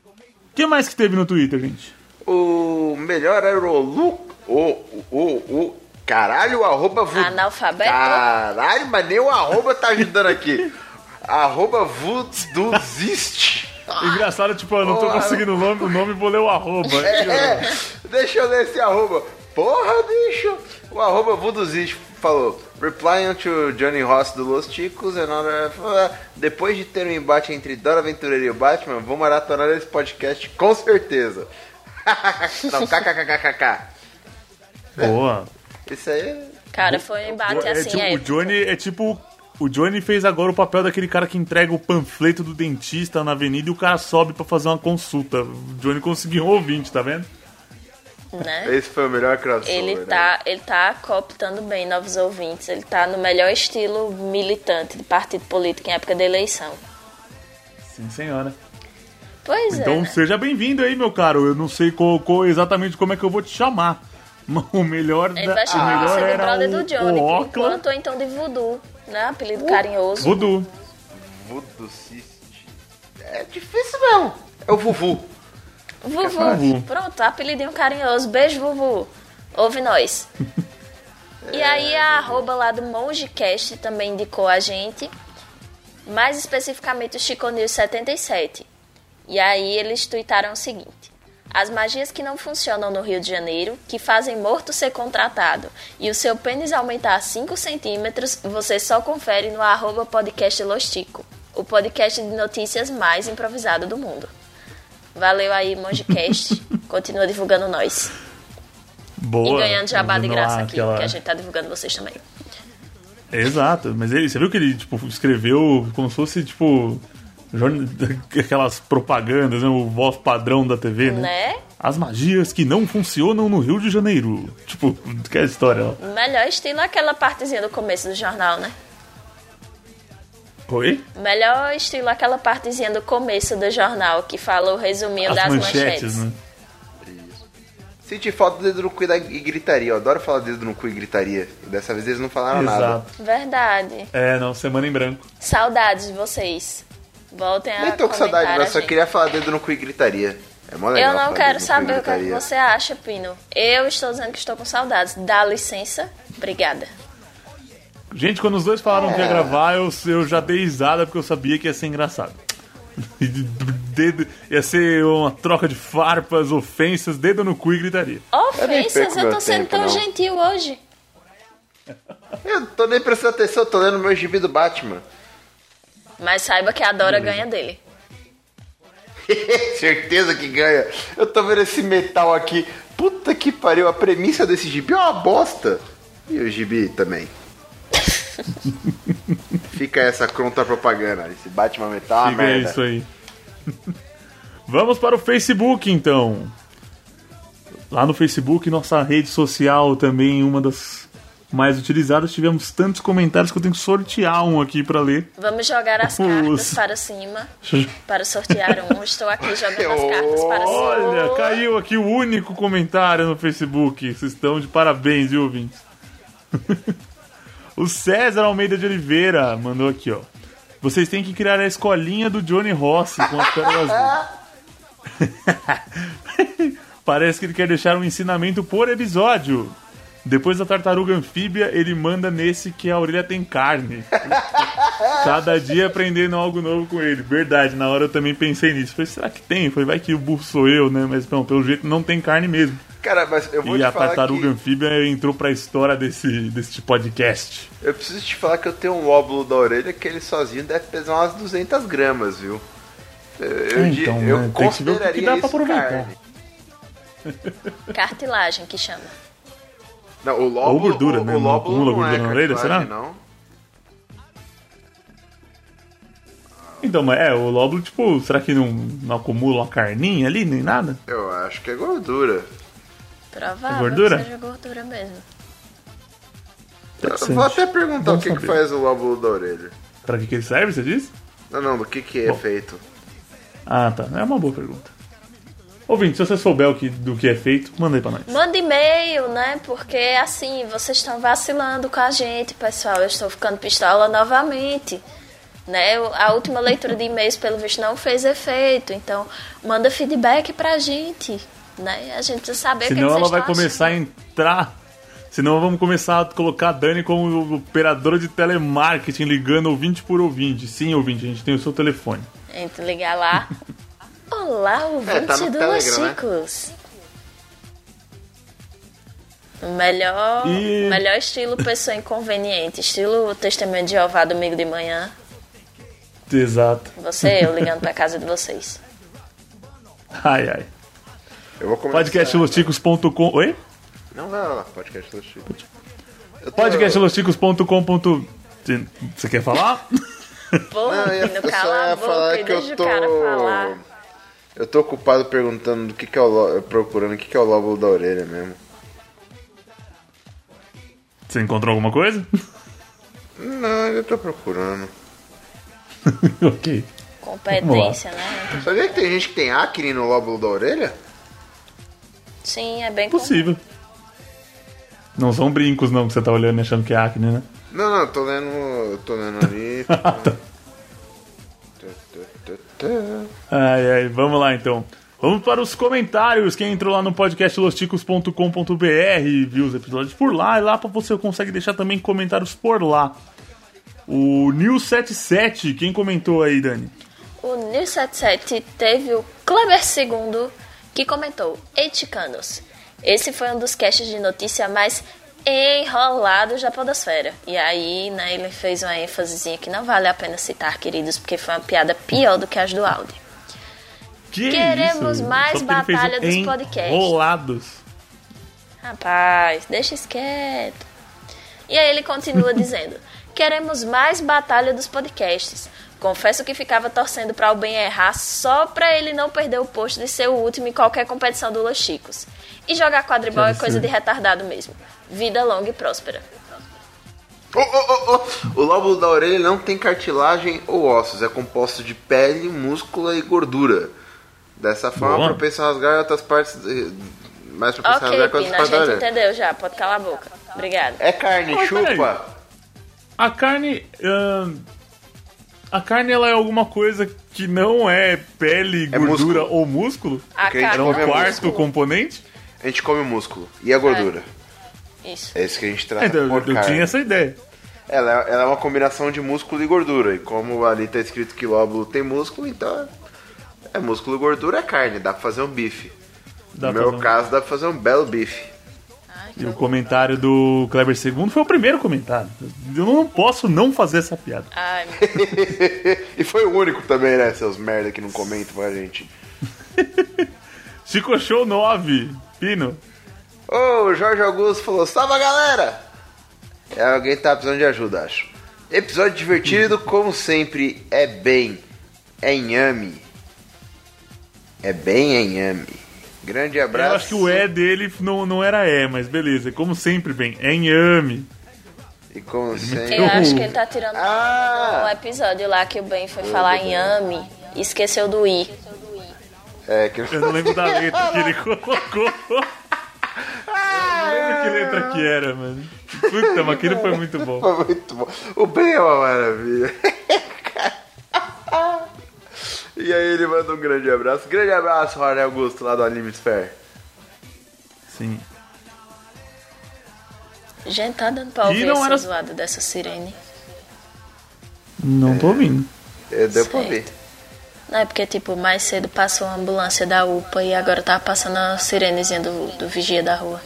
O que mais que teve no Twitter, gente? O melhor era o Lu. O, o, o, o caralho, o arroba. vu- Analfabeto? Caralho, mas nem o arroba tá ajudando aqui. arroba Vuduzist. Engraçado, tipo, eu não tô Porra. conseguindo o nome, o nome vou ler o arroba. É, deixa eu ler esse arroba. Porra, bicho! O arroba Vuduzist falou: Replying to Johnny Ross do Los Ticos, another... depois de ter um embate entre Dora Aventureira e o Batman, vou maratonar esse podcast com certeza. Não, kkkkkk. Boa. Isso aí é. Cara, foi um embate É assim, tipo, é. o Johnny é tipo. O Johnny fez agora o papel daquele cara que entrega o panfleto do dentista na avenida e o cara sobe pra fazer uma consulta. O Johnny conseguiu um ouvinte, tá vendo? né? Esse foi o melhor crossover. Ele né? tá, ele tá cooptando bem novos ouvintes. Ele tá no melhor estilo militante de partido político em época de eleição. Sim, senhora. Pois é. Então né? seja bem-vindo aí, meu caro. Eu não sei qual, qual- exatamente como é que eu vou te chamar. Mas o melhor, Ele da, vai o chamar melhor você de brother o, do Johnny, o por enquanto, ou então de Voodoo, né? Apelido carinhoso. Voodoo. Voodoo Cist. É difícil mesmo. É o Vuvu. Vuvu. Pronto, apelidinho carinhoso. Beijo, Vuvu. Ouve nós. E aí a arroba lá do MongeCast também indicou a gente. Mais especificamente o Chico News 77. E aí eles tuitaram o seguinte. As magias que não funcionam no Rio de Janeiro, que fazem morto ser contratado e o seu pênis aumentar 5 centímetros, você só confere no arroba podcast Lostico, o podcast de notícias mais improvisado do mundo. Valeu aí, MongeCast. Continua divulgando nós. Boa. e ganhando jabá de graça lá aqui, aquela- que a gente tá divulgando vocês também. Exato, mas ele, você viu que ele tipo, escreveu como se fosse tipo aquelas propagandas, né? O voz padrão da TV, né? Né? As magias que não funcionam no Rio de Janeiro. Tipo, que é a história, ó. Melhor estilo é aquela partezinha do começo do jornal, né? Oi? Melhor estilo é aquela partezinha do começo do jornal que fala o resuminho As das manchetes, manchetes. né? Senti falta do dedo no cu e gritaria. Eu adoro falar dedo no cu e gritaria. Dessa vez eles não falaram nada. Exato. Verdade. É, não, semana em branco. Saudades de vocês. Voltem a Nem tô com saudade, mas só queria falar dedo no cu e gritaria. É mó legal Eu não quero saber o que, é você acha, Pino. Eu estou dizendo que estou com saudades. Dá licença. Obrigada. Gente, quando os dois falaram É. que ia gravar, eu, eu já dei risada porque eu sabia que ia ser engraçado. Dedo- ia ser uma troca de farpas, ofensas, dedo no cu e gritaria. Ofensas, eu meu tô sendo tempo, tão não. gentil hoje. Eu não tô nem prestando atenção, eu tô lendo meu gibi do Batman. Mas saiba que a Dora ganha dele. Certeza que ganha. Eu tô vendo esse metal aqui. Puta que pariu, a premissa desse gibi é uma bosta. E o gibi também. Fica essa contra propaganda. Esse Batman metal é uma Fica merda. isso aí. Vamos para o Facebook, então. Lá no Facebook, nossa rede social também, uma das mais utilizadas, tivemos tantos comentários que eu tenho que sortear um aqui para ler. Vamos jogar as cartas para cima. Para sortear um. Estou aqui jogando as cartas para cima. Olha, caiu aqui o único comentário no Facebook. Vocês estão de parabéns, viu, ouvintes? o César Almeida de Oliveira mandou aqui, ó. Vocês têm que criar a escolinha do Johnny Rossi com as pérolas. Parece que ele quer deixar um ensinamento por episódio. Depois da tartaruga anfíbia, ele manda nesse que a orelha tem carne. Cada dia aprendendo algo novo com ele. Verdade, na hora eu também pensei nisso. Falei, será que tem? Falei, vai que o burro sou eu, né? Mas não, pelo jeito não tem carne mesmo. Cara, mas eu vou E te a falar tartaruga que anfíbia entrou pra história desse, desse podcast. eu preciso te falar que eu tenho um óvulo da orelha que ele sozinho deve pesar umas 200 gramas, viu? Eu, eu, Então, eu né, tem que ver o que consideraria dá pra isso aproveitar. carne. Cartilagem que chama. Não, o lóbulo, Ou gordura, o, né? O Não lóbulo acumula não é gordura na orelha, será? Não. Então, mas é, o lóbulo, tipo, será que não, não acumula uma carninha ali, nem nada? Eu acho que é gordura. Provável gordura? que seja gordura mesmo. Eu vou até perguntar Bom o que, que faz o lóbulo da orelha. Pra que, que ele serve, você disse? Não, não, do que, que é Bom. feito. Ah, tá. É uma boa pergunta. Ouvinte, se você souber o que, do que é feito, manda aí pra nós. Manda e-mail, né? Porque assim, vocês estão vacilando com a gente, pessoal. Eu estou ficando pistola novamente. Né? A última leitura de e-mails, pelo visto, não fez efeito. Então, manda feedback pra gente. Né? A gente precisa saber o que, é que Senão ela vai começar a entrar. Senão vamos começar a colocar a Dani como operadora de telemarketing, ligando ouvinte por ouvinte. Sim, ouvinte, a gente tem o seu telefone. achando. Então, ligar lá. Olá, ouvinte tá no do Telegram, Los né? Chicos. O melhor, E- melhor estilo pessoa inconveniente. Estilo testemunho de Jeová domingo de manhã. Exato. Você, eu ligando pra casa de vocês. Ai, ai. Eu vou começar. Podcastlosticos.com. Oi? Não, vai lá, podcast do Chico. Eu tô- Podcastlosticos.com. Você quer falar? Porra, Não, eu, eu só cala a ia boca falar e que eu deixa tô. o cara falar. Eu tô ocupado perguntando do que, que é o ló- procurando o que, que é o lóbulo da orelha mesmo. Você encontrou alguma coisa? Não, eu tô procurando. ok. competência, né? Sabia que tem gente que tem acne no lóbulo da orelha? Sim, é bem comum. Possível. Não são brincos, não, que você tá olhando e achando que é acne, né? Não, não, tô lendo. tô lendo ali. Ai, ai, vamos lá então. Vamos para os comentários. Quem entrou lá no podcast losticos.com.br viu os episódios por lá, e lá você consegue deixar também comentários por lá. O News77, quem comentou aí, Dani? O News77 teve o Kleber II que comentou: Eticanos. Esse foi um dos casts de notícia mais enrolados da Podosfera. E aí, né, ele fez uma ênfasezinha que não vale a pena citar, queridos, porque foi uma piada pior do que as do Audi. Que Queremos isso? mais Só batalha dos podcasts. Enrolados. Rapaz, deixa isso quieto. E aí ele continua dizendo: Queremos mais batalha dos podcasts. Confesso que ficava torcendo para o bem errar só para ele não perder o posto de ser o último em qualquer competição do Los Chicos. E jogar quadribol é coisa de retardado mesmo. Vida longa e próspera. Ô, ô, ô, O lóbulo da orelha não tem cartilagem ou ossos, é composto de pele, músculo e gordura. Dessa forma, Boa. propenso a rasgar outras partes. eh, Mais propenso a Ok, rasgar outras Pina, a partes da gente orelha. entendeu já. Pode calar a boca. Obrigada. É carne, chupa. A carne. a carne ela é alguma coisa que não é pele, É gordura músculo. ou músculo? A a gente É carne um é quarto músculo. componente? A gente come o músculo e a gordura. Isso. É isso que a gente É, trata eu, por eu carne. tinha essa ideia. Ela, é- ela é uma combinação de músculo e gordura. E como ali tá escrito que lóbulo tem músculo, então é músculo e gordura é carne. Dá pra fazer um bife. Dá no meu fazer um- caso, dá pra fazer um belo bife. E o comentário do Kleber II foi o primeiro comentário. Eu não posso não fazer essa piada. Ai, meu e foi o único também, né? Seus merda que não comentam pra gente. Chico Show 9, Pino. Ô, o Jorge Augusto falou: Salve galera! É, alguém tá precisando de ajuda, acho. Episódio divertido, como sempre, é bem. É inhame. É bem é inhame. Grande abraço. Eu acho que o E dele não, não era E, mas beleza. Como sempre, bem, é inhame. E como sempre. Eu acho que ele tá tirando Ah! um episódio lá que o Ben foi falar em Ami e esqueceu do I. É, que... Eu não lembro da letra que ele colocou. Que letra que era, mano. Puta, mas aquilo foi muito bom. Foi muito bom. O Ben é uma maravilha. e aí ele manda um grande abraço. Grande abraço, Rony Augusto, lá do Anime Sphere. Sim. Gente, tá dando pra E ouvir não essa era- zoada dessa sirene. Não tô ouvindo. É, deu pra Certo. ver. Não, é porque, tipo, mais cedo passou a ambulância da UPA e agora tá passando a sirenezinha do, do vigia da rua.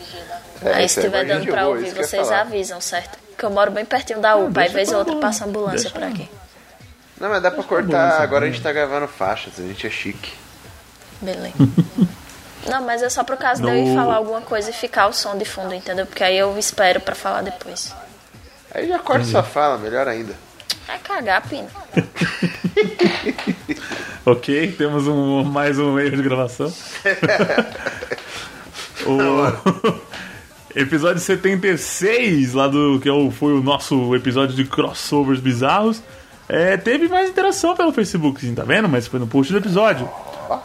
É, aí se é tiver mais dando pra ouvir, vocês avisam, certo? Porque eu moro bem pertinho da UPA, aí vez ou outra passa a ambulância deixa por aqui. Não, mas dá pra cortar. Agora a gente tá gravando faixas, a gente é chique. Beleza. Não, mas é só por causa de eu ir No- falar alguma coisa e ficar o som de fundo, entendeu? Porque aí eu espero pra falar depois. Aí já corta sua fala, melhor ainda. É cagar, Pino. Ok, temos um, mais um erro de gravação. o episódio 76, lá do que foi o nosso episódio de crossovers bizarros, é, teve mais interação pelo Facebook, tá vendo? Mas foi no post do episódio.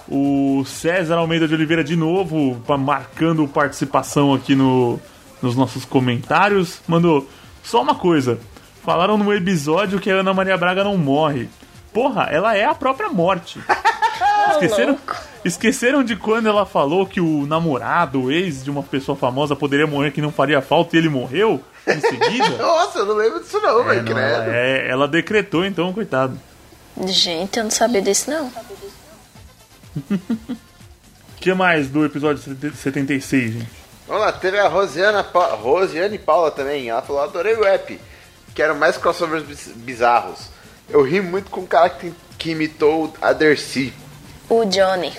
O César Almeida de Oliveira de novo, pa- marcando participação aqui no, nos nossos comentários, mandou só uma coisa. Falaram no episódio que a Ana Maria Braga não morre. Porra, ela é a própria morte. Esqueceram, esqueceram de quando ela falou que o namorado, o ex de uma pessoa famosa poderia morrer que não faria falta e ele morreu em seguida? Nossa, eu não lembro disso não, É, velho, ela, é- ela decretou então, coitado. Gente, eu não sabia disso, não. O que mais do episódio 76, gente? Vamos lá, teve a Rosiana, Pa- Rosiane Paula também. Ela falou: adorei o rap. Quero mais crossovers biz- bizarros. Eu ri muito com o cara que, que imitou a Dercy. O Johnny.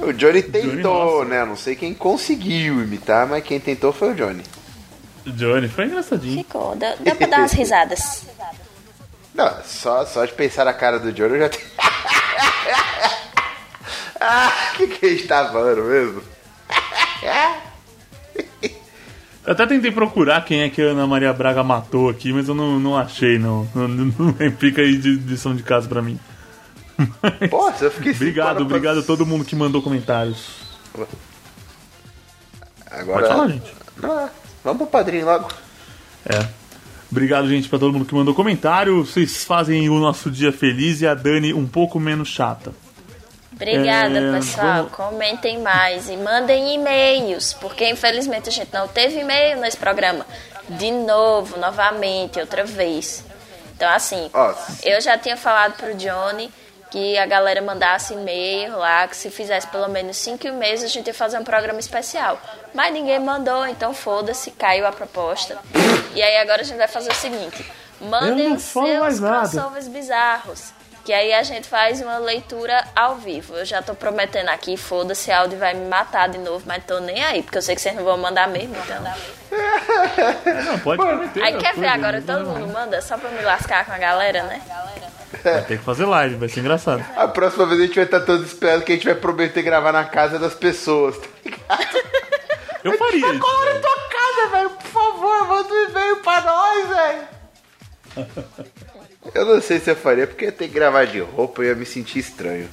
O Johnny tentou, nossa. né? Não sei quem conseguiu imitar, mas quem tentou foi o Johnny. O Johnny foi engraçadinho. Ficou. Dá, dá pra dar umas risadas. Não, só, só de pensar na cara do Johnny eu já tenho. ah, o que, que a gente tá falando mesmo? Eu até tentei procurar quem é que a Ana Maria Braga matou aqui, mas eu não, não achei, não. Não, não, não fica aí de lição de casa pra mim. Pô, eu fiquei Obrigado, pra- obrigado a todo mundo que mandou comentários. Agora, Pode falar, gente. Ah, vamos pro padrinho logo. É. Obrigado, gente, pra todo mundo que mandou comentário. Vocês fazem o nosso dia feliz e a Dani um pouco menos chata. Obrigada, É, pessoal. vamos- Comentem mais e mandem e-mails, porque infelizmente a gente não teve e-mail nesse programa. De novo, novamente, outra vez. Então, assim, Ó, eu já tinha falado pro Johnny que a galera mandasse e-mail lá, que se fizesse pelo menos cinco e-mails a gente ia fazer um programa especial. Mas ninguém mandou, então foda-se, caiu a proposta. E aí agora a gente vai fazer o seguinte: mandem seus crossovers bizarros. Que aí a gente faz uma leitura ao vivo. Eu já tô prometendo aqui, foda-se, áudio vai me matar de novo, mas tô nem aí, porque eu sei que vocês não vão mandar mesmo, então. Não, pode prometer. Aí quer ver agora, todo mundo manda, só pra me lascar com a galera, né? Vai ter que fazer live, vai ser engraçado. A próxima vez a gente vai estar todos esperando que a gente vai prometer gravar na casa das pessoas. tá ligado? Eu faria isso. Na tua casa, velho. Por favor, manda um e-mail pra nós, velho. Eu não sei se eu faria, porque eu tenho que gravar de roupa e eu ia me sentir estranho.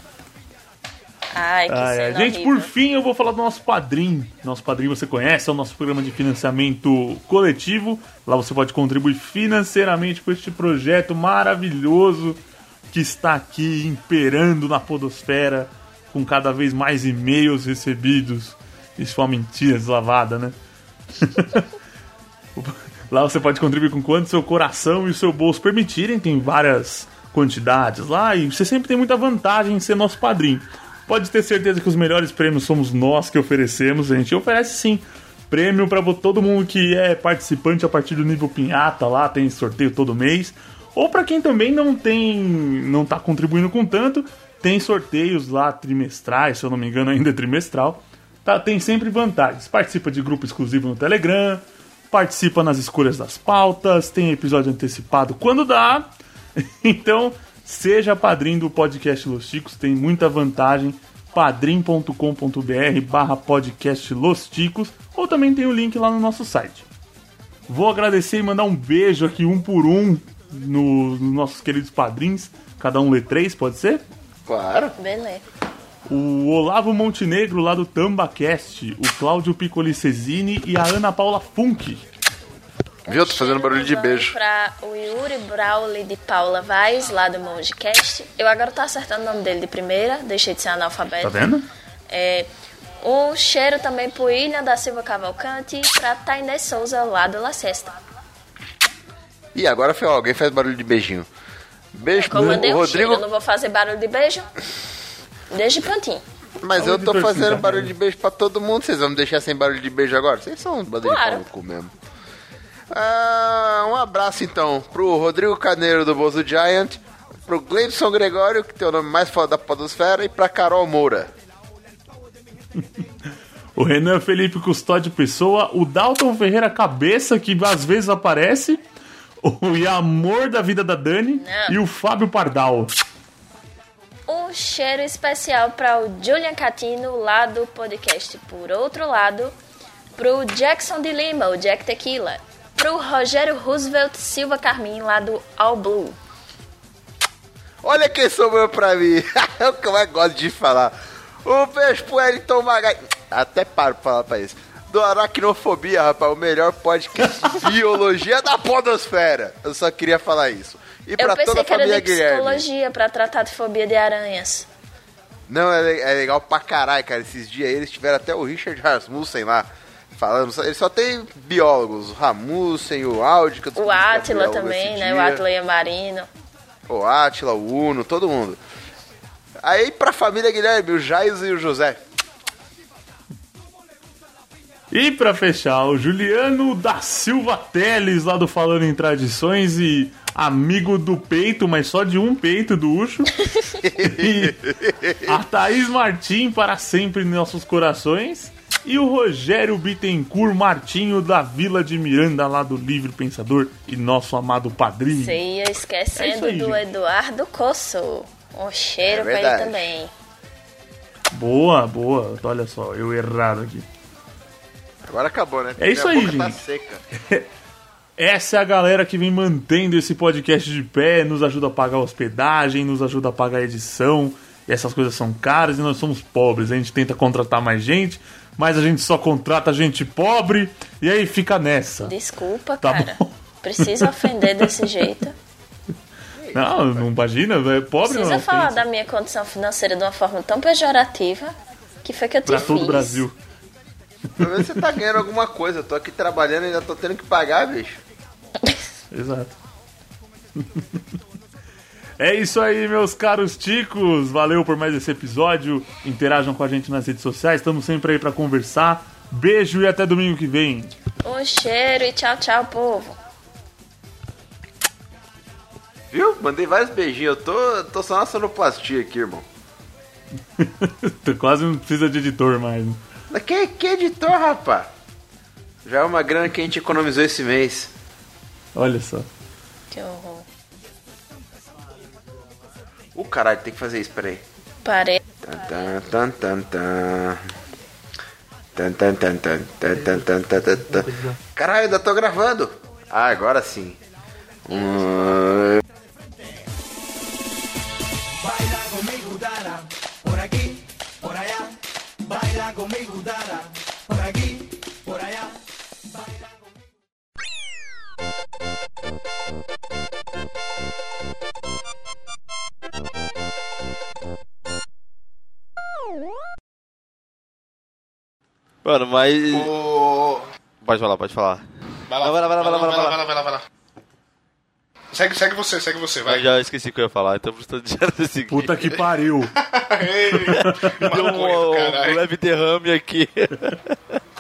Ai, que Ai, ai. cena Gente, horrível. por fim eu vou falar do nosso padrinho. Nosso padrinho você conhece, é o nosso programa de financiamento coletivo. Lá você pode contribuir financeiramente com este projeto maravilhoso que está aqui imperando na podosfera com cada vez mais e-mails recebidos. Isso foi uma mentira deslavada, né? Lá você pode contribuir com quanto seu coração e o seu bolso permitirem, tem várias quantidades lá e você sempre tem muita vantagem em ser nosso padrinho. Pode ter certeza que os melhores prêmios somos nós que oferecemos, a gente oferece sim prêmio para todo mundo que é participante a partir do nível pinhata lá, tem sorteio todo mês. Ou para quem também não tem, não tá contribuindo com tanto, tem sorteios lá trimestrais, se eu não me engano ainda é trimestral. Tá, tem sempre vantagens. Participa de grupo exclusivo no Telegram, participa nas escolhas das pautas, tem episódio antecipado quando dá. Então, seja padrinho do podcast Los Ticos, tem muita vantagem. padrim.com.br barra podcast Los Ticos, ou também tem o link lá no nosso site. Vou agradecer e mandar um beijo aqui um por um no- nos nossos queridos padrinhos. Cada um lê três, pode ser? Claro. Beleza. O Olavo Montenegro lá do TambaCast, o Cláudio Piccoli Cesini e a Ana Paula Funk. Viu? Tô fazendo barulho de beijo. Pra o Yuri Brauli de Paula Vaz, lá do Mongecast. Eu agora tô acertando o nome dele de primeira, deixei de ser analfabeto. Tá vendo? É, um cheiro também pro William da Silva Cavalcante e pra Tainé Souza, lá do La Cesta. E agora foi ó, alguém faz barulho de beijinho. Beijo pro Comandei o um cheiro, eu Rodrigo. não vou fazer barulho de beijo. Desde prontinho. Mas eu tô fazendo Cinza. barulho de beijo pra todo mundo. Vocês vão me deixar sem barulho de beijo agora? Vocês são um bando de Claro. pau no cu mesmo. Ah, um abraço então pro Rodrigo Caneiro do Bozo Giant, pro Gleibson Gregório, que tem o nome mais foda da podosfera, e pra Carol Moura. O Renan Felipe Custódio Pessoa, o Dalton Ferreira Cabeça, que às vezes aparece, o e Amor da Vida da Dani Não. e o Fábio Pardal. Um cheiro especial para o Julian Catino, lá do podcast Por Outro Lado. Pro Jackson de Lima, o Jack Tequila. Pro Rogério Roosevelt Silva Carmin, lá do All Blue. Olha quem sobrou pra mim. é o que eu mais gosto de falar. Beijo pro Elton Magai. Até paro pra falar pra isso. Do Aracnofobia, rapaz. O melhor podcast de biologia da podosfera. Eu só queria falar isso. E pra Eu pensei toda a que era família de Guilherme. psicologia para tratar de fobia de aranhas. Não, é, é legal pra caralho, cara. Esses dias aí eles tiveram até o Richard Rasmussen lá. Falando, só- ele só tem biólogos, o Rasmussen, o Audi, que eu O é biólogo também, né? O dia. Átila Yamarino. O Átila, o Uno, todo mundo. Aí pra família Guilherme, o Jaios e o José. E pra fechar, o Juliano da Silva Teles, lá do Falando em Tradições e amigo do peito, mas só de um peito do Ucho. e a Thaís Martim, para sempre em nossos corações. E o Rogério Bittencourt Martinho, da Vila de Miranda, lá do Livre Pensador e nosso amado padrinho. É esquecendo isso aí, do gente. Eduardo Cosso. Um cheiro É pra ele também. Boa, boa. Olha só, eu errado aqui. Agora acabou, né? É isso Minha aí, tá gente. seca. Essa é a galera que vem mantendo esse podcast de pé, nos ajuda a pagar a hospedagem, nos ajuda a pagar a edição. E essas coisas são caras e nós somos pobres. A gente tenta contratar mais gente, mas a gente só contrata gente pobre e aí fica nessa. Desculpa, Tá cara. bom. Precisa ofender desse jeito. Não, não imagina, é pobre Precisa não. falar ofende. da minha condição financeira de uma forma tão pejorativa que foi que eu te Pra fiz. todo o Brasil. Pelo menos você tá ganhando alguma coisa. Eu tô aqui trabalhando e ainda tô tendo que pagar, bicho. Exato. É isso aí, meus caros ticos. Valeu por mais esse episódio. Interajam com a gente nas redes sociais. Estamos sempre aí pra conversar. Beijo e até domingo que vem. Um cheiro e tchau, tchau, povo. Viu? Mandei vários beijinhos. Eu tô, tô só na sonoplastia aqui, irmão. Quase não precisa de editor mais. Que, que editor, rapaz Já é uma grana que a gente economizou esse mês. Olha só. Que horror. O uh, caralho, tem que fazer isso, peraí. Parei. Tan, tan, tan, Caralho, ainda tô gravando. Ah, agora sim. Hum... Baila comigo, Dara. Baila conmigo, dara. Por aquí, por allá. Mano, mas. Ô, Pode falar, pode falar. Vai lá, vai lá, vai lá, vai lá, vai lá. vai lá, vai lá, vai lá. Segue, segue você, segue você, vai. Eu já esqueci o que eu ia falar, então isso já seguir. Puta que pariu. Ei, Deu um, um leve derrame aqui.